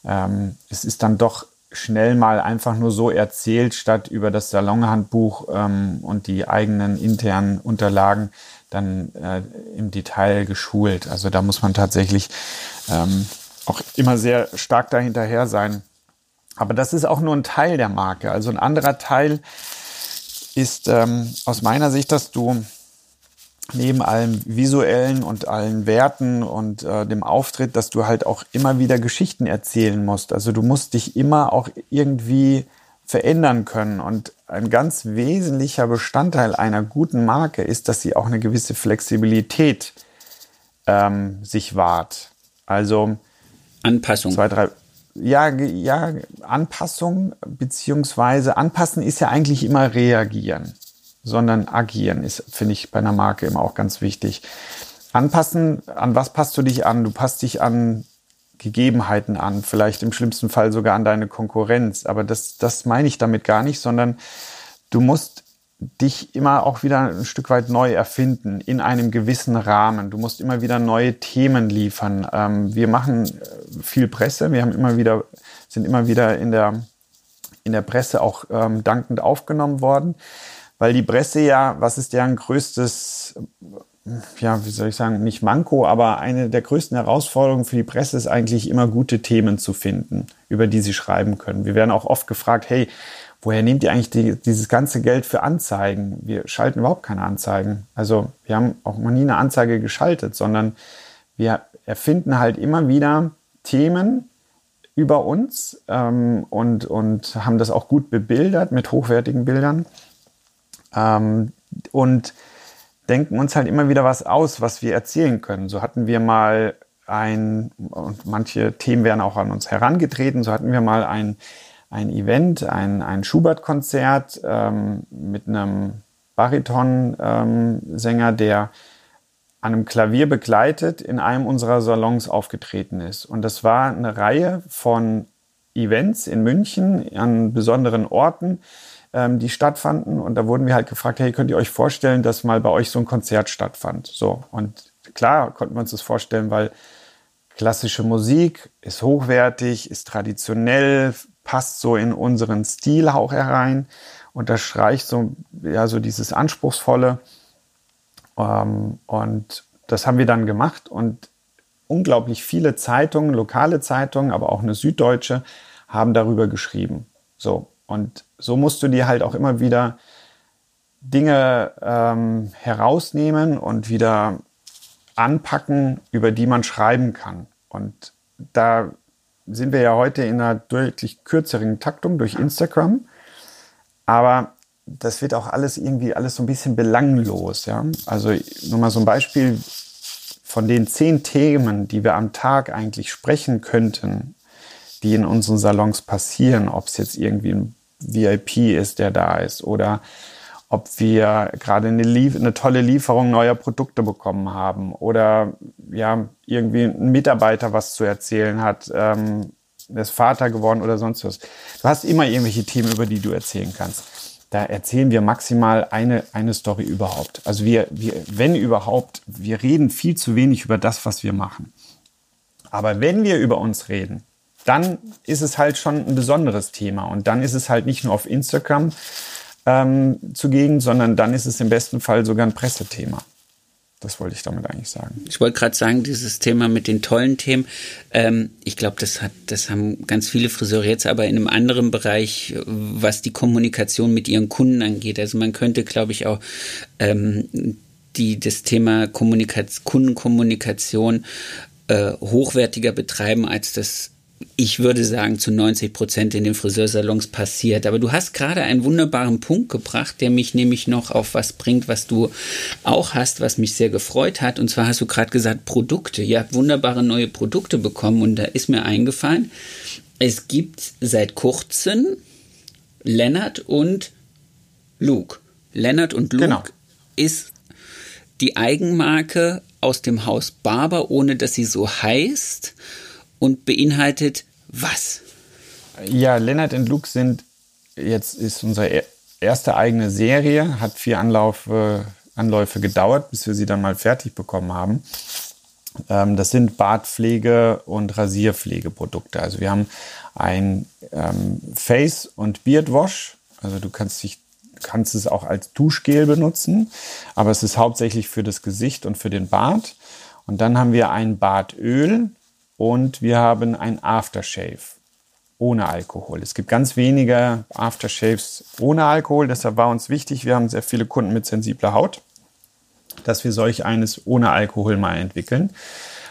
Ähm, es ist dann doch schnell mal einfach nur so erzählt, statt über das Salonhandbuch ähm, und die eigenen internen Unterlagen dann äh, im Detail geschult. Also da muss man tatsächlich ähm, auch immer sehr stark dahinterher sein. Aber das ist auch nur ein Teil der Marke. Also ein anderer Teil ist ähm, aus meiner Sicht, dass du neben allem visuellen und allen Werten und äh, dem Auftritt, dass du halt auch immer wieder Geschichten erzählen musst. Also du musst dich immer auch irgendwie verändern können. Und ein ganz wesentlicher Bestandteil einer guten Marke ist, dass sie auch eine gewisse Flexibilität ähm, sich wahrt. Also Anpassung. Zwei, drei, ja, ja, Anpassung beziehungsweise anpassen ist ja eigentlich immer reagieren sondern agieren ist, finde ich, bei einer Marke immer auch ganz wichtig. Anpassen, an was passt du dich an? Du passt dich an Gegebenheiten an, vielleicht im schlimmsten Fall sogar an deine Konkurrenz. Aber das, das meine ich damit gar nicht, sondern du musst dich immer auch wieder ein Stück weit neu erfinden in einem gewissen Rahmen. Du musst immer wieder neue Themen liefern. Ähm, wir machen äh, viel Presse. Wir haben immer wieder, sind immer wieder in der, in der Presse auch ähm, dankend aufgenommen worden weil die Presse ja, was ist deren größtes, ja, wie soll ich sagen, nicht Manko, aber eine der größten Herausforderungen für die Presse ist eigentlich immer gute Themen zu finden, über die sie schreiben können. Wir werden auch oft gefragt, hey, woher nehmt ihr eigentlich die, dieses ganze Geld für Anzeigen? Wir schalten überhaupt keine Anzeigen. Also wir haben auch noch nie eine Anzeige geschaltet, sondern wir erfinden halt immer wieder Themen über uns ähm, und, und haben das auch gut bebildert mit hochwertigen Bildern ähm, und denken uns halt immer wieder was aus, was wir erzählen können. So hatten wir mal ein, und manche Themen werden auch an uns herangetreten, so hatten wir mal ein, ein Event, ein, ein Schubert-Konzert ähm, mit einem Bariton-Sänger, ähm, der an einem Klavier begleitet in einem unserer Salons aufgetreten ist. Und das war eine Reihe von Events in München an besonderen Orten, ähm, die stattfanden. Und da wurden wir halt gefragt, hey, könnt ihr euch vorstellen, dass mal bei euch so ein Konzert stattfand? So. Und klar konnten wir uns das vorstellen, weil klassische Musik ist hochwertig, ist traditionell, passt so in unseren Stil auch herein, unterstreicht so, ja, so dieses Anspruchsvolle. Ähm, und das haben wir dann gemacht und unglaublich viele Zeitungen, lokale Zeitungen, aber auch eine süddeutsche, haben darüber geschrieben. So. Und so musst du dir halt auch immer wieder Dinge ähm, herausnehmen und wieder anpacken, über die man schreiben kann. Und da sind wir ja heute in einer deutlich kürzeren Taktung durch Instagram. Aber das wird auch alles irgendwie alles so ein bisschen belanglos. Ja? Also nur mal so ein Beispiel von den zehn Themen, die wir am Tag eigentlich sprechen könnten, die in unseren Salons passieren, ob es jetzt irgendwie ein VIP ist, der da ist oder ob wir gerade eine, eine, tolle Lieferung neuer Produkte bekommen haben oder ja, irgendwie ein Mitarbeiter was zu erzählen hat, ähm, ist Vater geworden oder sonst was. Du hast immer irgendwelche Themen, über die du erzählen kannst. Da erzählen wir maximal eine, eine Story überhaupt. Also wir, wir, wenn überhaupt, wir reden viel zu wenig über das, was wir machen. Aber wenn wir über uns reden, dann ist es halt schon ein besonderes Thema. Und dann ist es halt nicht nur auf Instagram, ähm, zugegen, sondern dann ist es im besten Fall sogar ein Pressethema. Das wollte ich damit eigentlich sagen. Ich wollte gerade sagen, dieses Thema mit den tollen Themen, ähm, ich glaube, das hat, das haben ganz viele Friseure jetzt aber in einem anderen Bereich, was die Kommunikation mit ihren Kunden angeht. Also man könnte, glaube ich, auch ähm, die, das Thema Kommunikation, Kundenkommunikation äh, hochwertiger betreiben, als das ich würde sagen, zu 90 Prozent in den Friseursalons passiert. Aber du hast gerade einen wunderbaren Punkt gebracht, der mich nämlich noch auf was bringt, was du auch hast, was mich sehr gefreut hat. Und zwar hast du gerade gesagt, Produkte. Ihr habt wunderbare neue Produkte bekommen und da ist mir eingefallen, es gibt seit kurzem Lennart und Luke. Lennart und Luke genau. ist die Eigenmarke aus dem Haus Barber, ohne dass sie so heißt und beinhaltet was? Ja, Lennart und Luke sind jetzt ist unsere erste eigene Serie, hat vier Anlaufe, Anläufe gedauert, bis wir sie dann mal fertig bekommen haben. Ähm, das sind Bartpflege- und Rasierpflegeprodukte. Also wir haben ein ähm, Face- und Beardwash. Also du kannst dich kannst es auch als Duschgel benutzen, aber es ist hauptsächlich für das Gesicht und für den Bart. Und dann haben wir ein Bartöl, und wir haben ein Aftershave ohne Alkohol. Es gibt ganz wenige Aftershaves ohne Alkohol, deshalb war uns wichtig, wir haben sehr viele Kunden mit sensibler Haut, dass wir solch eines ohne Alkohol mal entwickeln,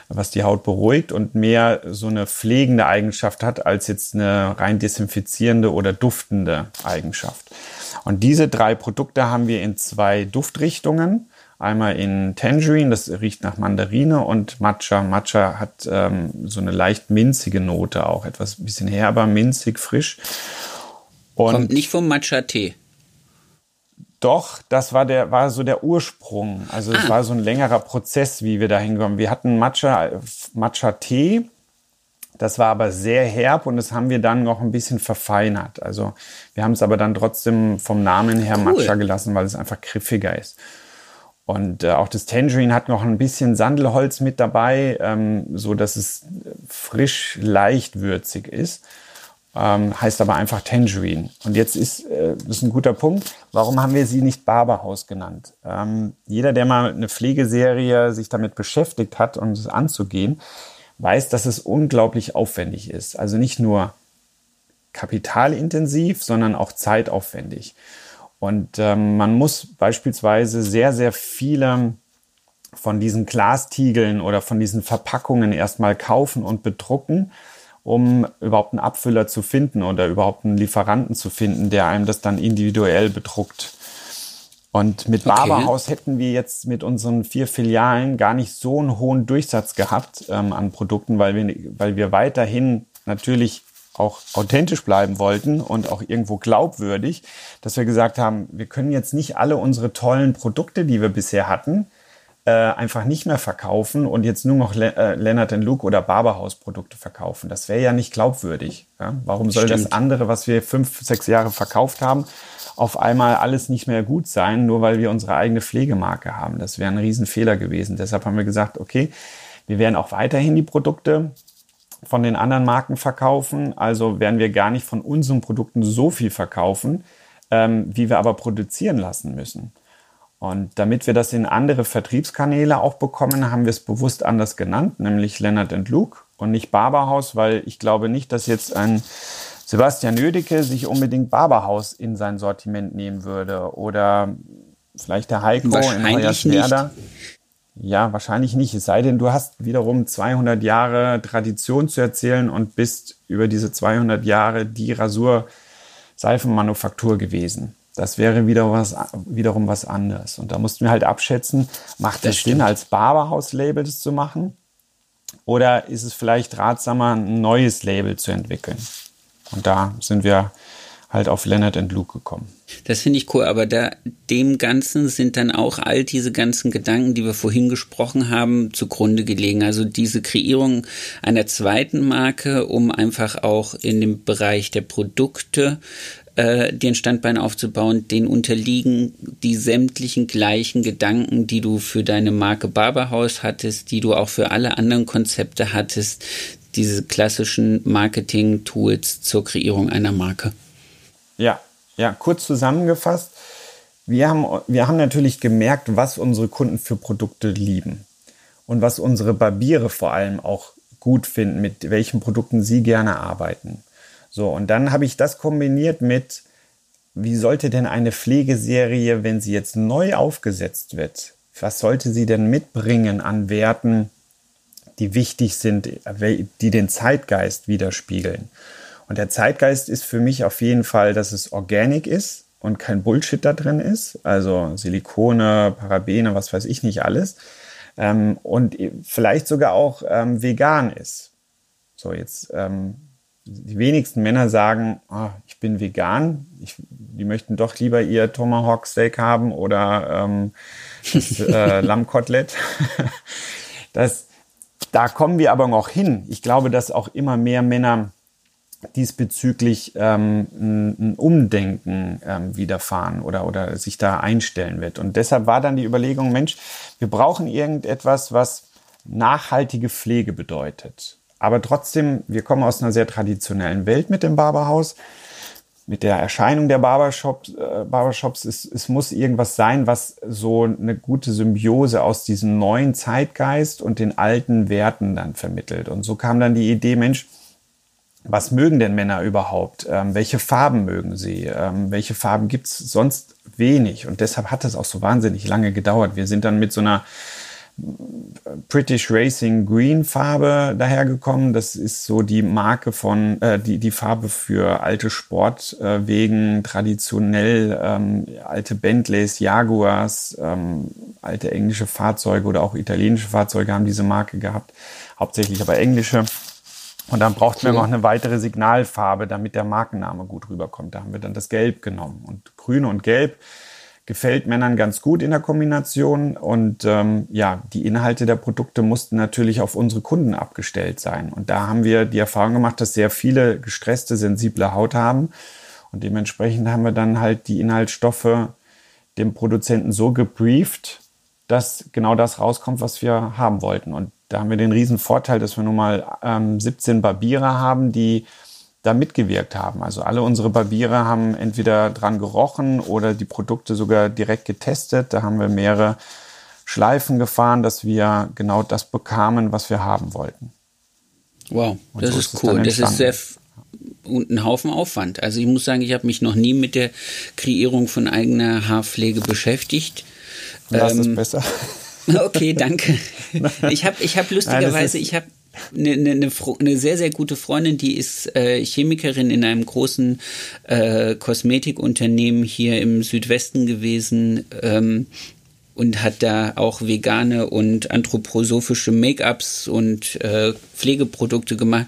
was die Haut beruhigt und mehr so eine pflegende Eigenschaft hat als jetzt eine rein desinfizierende oder duftende Eigenschaft. Und diese drei Produkte haben wir in zwei Duftrichtungen. Einmal in Tangerine, das riecht nach Mandarine und Matcha. Matcha hat ähm, so eine leicht minzige Note auch, etwas bisschen herber, minzig, frisch. Und Kommt nicht vom Matcha-Tee. Doch, das war der, war so der Ursprung. Also es ah. war so ein längerer Prozess, wie wir da hinkommen. Wir hatten Matcha, Matcha-Tee. Das war aber sehr herb und das haben wir dann noch ein bisschen verfeinert. Also wir haben es aber dann trotzdem vom Namen her cool. Matcha gelassen, weil es einfach griffiger ist. Und äh, auch das Tangerine hat noch ein bisschen Sandelholz mit dabei, ähm, so dass es frisch, leicht würzig ist. Ähm, heißt aber einfach Tangerine. Und jetzt ist äh, das ist ein guter Punkt. Warum haben wir sie nicht Barberhaus genannt? Ähm, jeder, der mal eine Pflegeserie sich damit beschäftigt hat, um es anzugehen, weiß, dass es unglaublich aufwendig ist. Also nicht nur kapitalintensiv, sondern auch zeitaufwendig. Und ähm, man muss beispielsweise sehr, sehr viele von diesen Glastiegeln oder von diesen Verpackungen erstmal kaufen und bedrucken, um überhaupt einen Abfüller zu finden oder überhaupt einen Lieferanten zu finden, der einem das dann individuell bedruckt. Und mit okay. Barberhaus hätten wir jetzt mit unseren vier Filialen gar nicht so einen hohen Durchsatz gehabt ähm, an Produkten, weil wir, weil wir weiterhin natürlich auch authentisch bleiben wollten und auch irgendwo glaubwürdig, dass wir gesagt haben, wir können jetzt nicht alle unsere tollen Produkte, die wir bisher hatten, äh, einfach nicht mehr verkaufen und jetzt nur noch Le äh, Leonard Luke oder Barberhaus Produkte verkaufen. Das wäre ja nicht glaubwürdig. Ja? Warum soll Stimmt. das andere, was wir fünf, sechs Jahre verkauft haben, auf einmal alles nicht mehr gut sein, nur weil wir unsere eigene Pflegemarke haben? Das wäre ein Riesenfehler gewesen. Deshalb haben wir gesagt, okay, wir werden auch weiterhin die Produkte von den anderen Marken verkaufen. Also werden wir gar nicht von unseren Produkten so viel verkaufen, ähm, wie wir aber produzieren lassen müssen. Und damit wir das in andere Vertriebskanäle auch bekommen, haben wir es bewusst anders genannt, nämlich Leonard Luke und nicht Barberhaus, weil ich glaube nicht, dass jetzt ein Sebastian Nödecke sich unbedingt Barberhaus in sein Sortiment nehmen würde oder vielleicht der Heiko in Hoyerswerda. Ja, wahrscheinlich nicht. Es sei denn, du hast wiederum 200 Jahre Tradition zu erzählen und bist über diese 200 Jahre die Rasur-Seifenmanufaktur gewesen. Das wäre wieder was, wiederum was anderes. Und da mussten wir halt abschätzen, macht es Sinn, als Barberhaus-Label das zu machen? Oder ist es vielleicht ratsamer, ein neues Label zu entwickeln? Und da sind wir halt auf Leonard and Luke gekommen. Das finde ich cool, aber da dem Ganzen sind dann auch all diese ganzen Gedanken, die wir vorhin gesprochen haben, zugrunde gelegen. Also diese Kreierung einer zweiten Marke, um einfach auch in dem Bereich der Produkte äh, den Standbein aufzubauen, den unterliegen die sämtlichen gleichen Gedanken, die du für deine Marke Barberhaus hattest, die du auch für alle anderen Konzepte hattest, diese klassischen Marketing-Tools zur Kreierung einer Marke. Ja, ja, kurz zusammengefasst. Wir haben, wir haben natürlich gemerkt, was unsere Kunden für Produkte lieben und was unsere Barbiere vor allem auch gut finden, mit welchen Produkten sie gerne arbeiten. So, und dann habe ich das kombiniert mit, wie sollte denn eine Pflegeserie, wenn sie jetzt neu aufgesetzt wird, was sollte sie denn mitbringen an Werten, die wichtig sind, die den Zeitgeist widerspiegeln? Und der Zeitgeist ist für mich auf jeden Fall, dass es organic ist und kein Bullshit da drin ist. Also Silikone, Parabene, was weiß ich nicht alles. Ähm, und vielleicht sogar auch ähm, vegan ist. So, jetzt, ähm, die wenigsten Männer sagen, oh, ich bin vegan. Ich, die möchten doch lieber ihr Tomahawk Steak haben oder ähm, das äh, Lammkotelett. das, da kommen wir aber noch hin. Ich glaube, dass auch immer mehr Männer diesbezüglich ähm, ein, Umdenken ähm, widerfahren oder, oder sich da einstellen wird. Und deshalb war dann die Überlegung, Mensch, wir brauchen irgendetwas, was nachhaltige Pflege bedeutet. Aber trotzdem, wir kommen aus einer sehr traditionellen Welt mit dem Barberhaus. Mit der Erscheinung der Barbershops, äh, Barbershops es, es muss irgendwas sein, was so eine gute Symbiose aus diesem neuen Zeitgeist und den alten Werten dann vermittelt. Und so kam dann die Idee, Mensch, was mögen denn Männer überhaupt? Ähm, welche Farben mögen sie? Ähm, welche Farben gibt's sonst wenig? Und deshalb hat es auch so wahnsinnig lange gedauert. Wir sind dann mit so einer British Racing Green Farbe dahergekommen. Das ist so die Marke von, äh, die, die Farbe für alte Sportwegen, äh, traditionell ähm, alte Bentleys, Jaguars, ähm, alte englische Fahrzeuge oder auch italienische Fahrzeuge haben diese Marke gehabt. Hauptsächlich aber englische. Und dann brauchten wir noch eine weitere Signalfarbe, damit der Markenname gut rüberkommt. Da haben wir dann das Gelb genommen. Und Grün und Gelb gefällt Männern ganz gut in der Kombination. Und ähm, ja, die Inhalte der Produkte mussten natürlich auf unsere Kunden abgestellt sein. Und da haben wir die Erfahrung gemacht, dass sehr viele gestresste, sensible Haut haben. Und dementsprechend haben wir dann halt die Inhaltsstoffe dem Produzenten so gebrieft, dass genau das rauskommt, was wir haben wollten. Und da haben wir den riesen Vorteil, dass wir nun mal ähm, 17 Barbiere haben, die da mitgewirkt haben. Also alle unsere Barbiere haben entweder dran gerochen oder die Produkte sogar direkt getestet. Da haben wir mehrere Schleifen gefahren, dass wir genau das bekamen, was wir haben wollten. Wow, und das so ist, ist cool. Das ist sehr und ein Haufen Aufwand. Also ich muss sagen, ich habe mich noch nie mit der Kreierung von eigener Haarpflege beschäftigt. Das ähm, ist besser. Okay, danke. Ich habe ich hab lustigerweise, ich habe eine, eine, eine, eine sehr, sehr gute Freundin, die ist äh, Chemikerin in einem großen äh, Kosmetikunternehmen hier im Südwesten gewesen. Ähm, und hat da auch vegane und anthroposophische Make-ups und äh, Pflegeprodukte gemacht.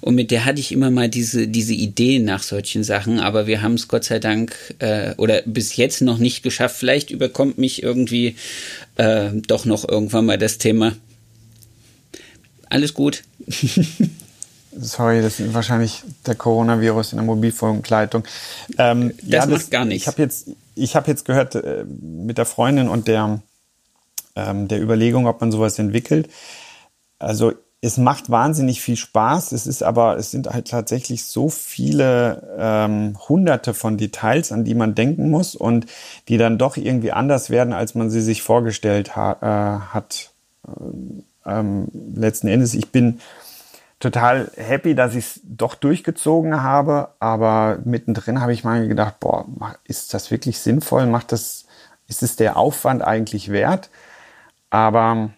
Und mit der hatte ich immer mal diese, diese Idee nach solchen Sachen, aber wir haben es Gott sei Dank äh, oder bis jetzt noch nicht geschafft. Vielleicht überkommt mich irgendwie äh, doch noch irgendwann mal das Thema. Alles gut. Sorry, das ist wahrscheinlich der Coronavirus in der Mobilfunkleitung. Ähm, das ja, macht das, gar nichts. Ich habe jetzt, ich hab jetzt gehört äh, mit der Freundin und der, ähm, der Überlegung, ob man sowas entwickelt. Also es macht wahnsinnig viel Spaß. Es ist aber, es sind halt tatsächlich so viele ähm, Hunderte von Details, an die man denken muss und die dann doch irgendwie anders werden, als man sie sich vorgestellt ha äh, hat. Ähm, letzten Endes, ich bin total happy, dass ich es doch durchgezogen habe, aber mittendrin habe ich mal gedacht, boah, ist das wirklich sinnvoll? Macht das, ist es der Aufwand eigentlich wert? Aber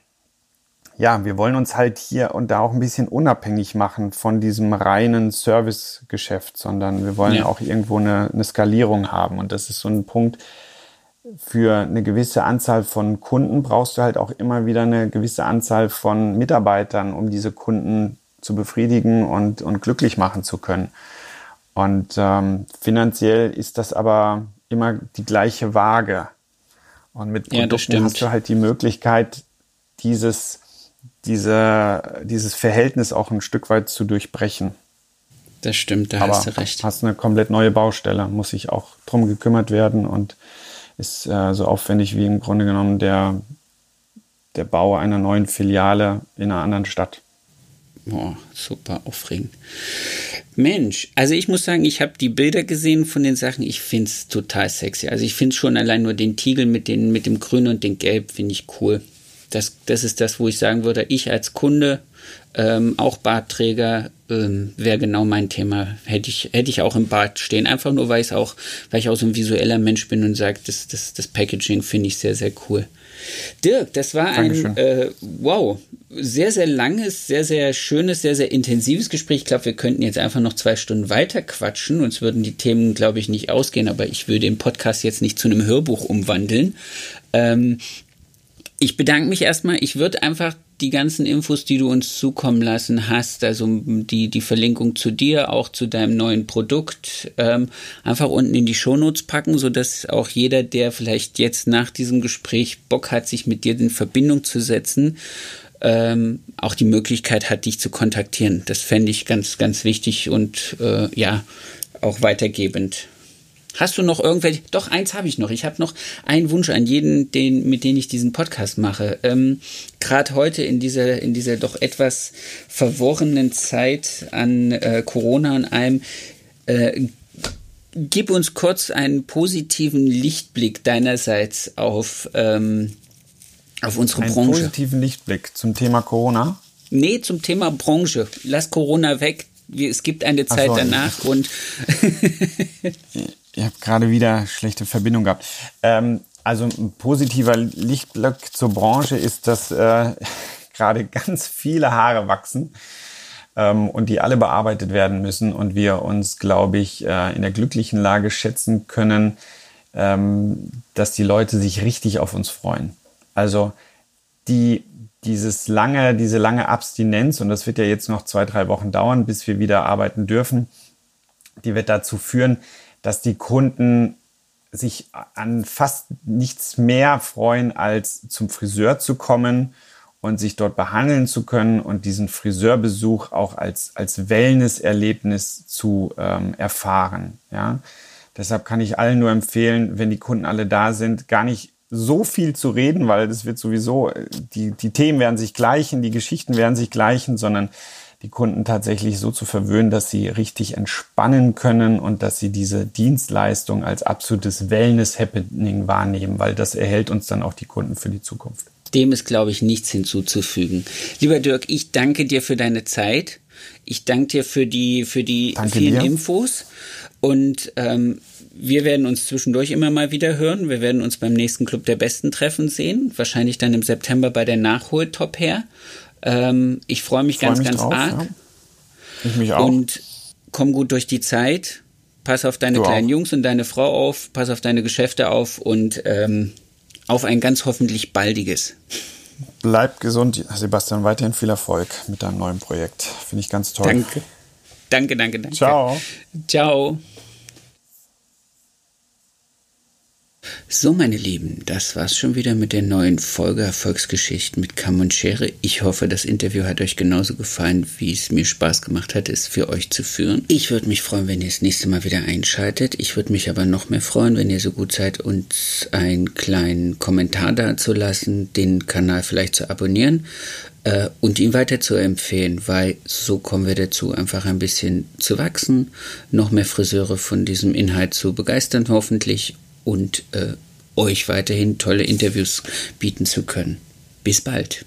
ja, wir wollen uns halt hier und da auch ein bisschen unabhängig machen von diesem reinen Servicegeschäft, sondern wir wollen ja. auch irgendwo eine, eine Skalierung haben. Und das ist so ein Punkt, für eine gewisse Anzahl von Kunden brauchst du halt auch immer wieder eine gewisse Anzahl von Mitarbeitern, um diese Kunden zu befriedigen und, und glücklich machen zu können. Und ähm, finanziell ist das aber immer die gleiche Waage. Und mit Produkten ja, hast du halt die Möglichkeit, dieses, diese, dieses Verhältnis auch ein Stück weit zu durchbrechen. Das stimmt, da aber hast du recht. Hast eine komplett neue Baustelle, muss sich auch drum gekümmert werden und ist äh, so aufwendig wie im Grunde genommen der, der Bau einer neuen Filiale in einer anderen Stadt. Oh, super aufregend. Mensch, also ich muss sagen, ich habe die Bilder gesehen von den Sachen. Ich finde es total sexy. Also ich finde schon allein nur den Tiegel mit, den, mit dem Grün und dem Gelb finde ich cool. Das, das ist das, wo ich sagen würde, ich als Kunde, ähm, auch Bartträger, ähm, wäre genau mein Thema. Hätte ich, hätte ich auch im Bad stehen. Einfach nur, weil auch, weil ich auch so ein visueller Mensch bin und sage, das, das, das Packaging finde ich sehr, sehr cool. Dirk, das war Dankeschön. ein äh, wow, sehr, sehr langes, sehr, sehr schönes, sehr, sehr intensives Gespräch. Ich glaube, wir könnten jetzt einfach noch zwei Stunden weiter quatschen. Uns würden die Themen, glaube ich, nicht ausgehen, aber ich würde den Podcast jetzt nicht zu einem Hörbuch umwandeln. Ähm, ich bedanke mich erstmal. Ich würde einfach die ganzen Infos, die du uns zukommen lassen hast, also die, die Verlinkung zu dir, auch zu deinem neuen Produkt, ähm, einfach unten in die Shownotes packen, sodass auch jeder, der vielleicht jetzt nach diesem Gespräch Bock hat, sich mit dir in Verbindung zu setzen, ähm, auch die Möglichkeit hat, dich zu kontaktieren. Das fände ich ganz, ganz wichtig und äh, ja, auch weitergebend. Hast du noch irgendwelche? Doch, eins habe ich noch. Ich habe noch einen Wunsch an jeden, den, mit dem ich diesen Podcast mache. Ähm, Gerade heute in dieser, in dieser doch etwas verworrenen Zeit an äh, Corona und allem, äh, gib uns kurz einen positiven Lichtblick deinerseits auf, ähm, auf unsere einen Branche. Einen positiven Lichtblick zum Thema Corona? Nee, zum Thema Branche. Lass Corona weg. Es gibt eine Zeit so, danach und Ich habe gerade wieder schlechte Verbindung gehabt. Ähm, also ein positiver Lichtblick zur Branche ist, dass äh, gerade ganz viele Haare wachsen ähm, und die alle bearbeitet werden müssen und wir uns, glaube ich, äh, in der glücklichen Lage schätzen können, ähm, dass die Leute sich richtig auf uns freuen. Also die dieses lange, diese lange Abstinenz, und das wird ja jetzt noch zwei, drei Wochen dauern, bis wir wieder arbeiten dürfen, die wird dazu führen, dass die Kunden sich an fast nichts mehr freuen, als zum Friseur zu kommen und sich dort behandeln zu können und diesen Friseurbesuch auch als, als Wellness-Erlebnis zu ähm, erfahren. Ja? Deshalb kann ich allen nur empfehlen, wenn die Kunden alle da sind, gar nicht so viel zu reden, weil das wird sowieso, die, die Themen werden sich gleichen, die Geschichten werden sich gleichen, sondern die Kunden tatsächlich so zu verwöhnen, dass sie richtig entspannen können und dass sie diese Dienstleistung als absolutes Wellness-Happening wahrnehmen, weil das erhält uns dann auch die Kunden für die Zukunft. Dem ist, glaube ich, nichts hinzuzufügen. Lieber Dirk, ich danke dir für deine Zeit. Ich danke dir für die, für die danke vielen dir. Infos. Und ähm, wir werden uns zwischendurch immer mal wieder hören. Wir werden uns beim nächsten Club der Besten Treffen sehen. Wahrscheinlich dann im September bei der Nachhol-Top her. Ähm, ich freue mich freu ganz, mich ganz drauf, arg. Ja. Ich mich auch. Und komm gut durch die Zeit. Pass auf deine du kleinen auch. Jungs und deine Frau auf. Pass auf deine Geschäfte auf und ähm, auf ein ganz hoffentlich baldiges. Bleib gesund, Sebastian. Weiterhin viel Erfolg mit deinem neuen Projekt. Finde ich ganz toll. Danke. Danke, danke, danke. Ciao. Ciao. So, meine Lieben, das war's schon wieder mit der neuen Folge Erfolgsgeschichten mit Kamm und Schere. Ich hoffe, das Interview hat euch genauso gefallen, wie es mir Spaß gemacht hat, es für euch zu führen. Ich würde mich freuen, wenn ihr das nächste Mal wieder einschaltet. Ich würde mich aber noch mehr freuen, wenn ihr so gut seid, uns einen kleinen Kommentar dazulassen, den Kanal vielleicht zu abonnieren äh, und ihn weiter zu empfehlen, weil so kommen wir dazu, einfach ein bisschen zu wachsen, noch mehr Friseure von diesem Inhalt zu begeistern, hoffentlich und äh, euch weiterhin tolle Interviews bieten zu können. Bis bald.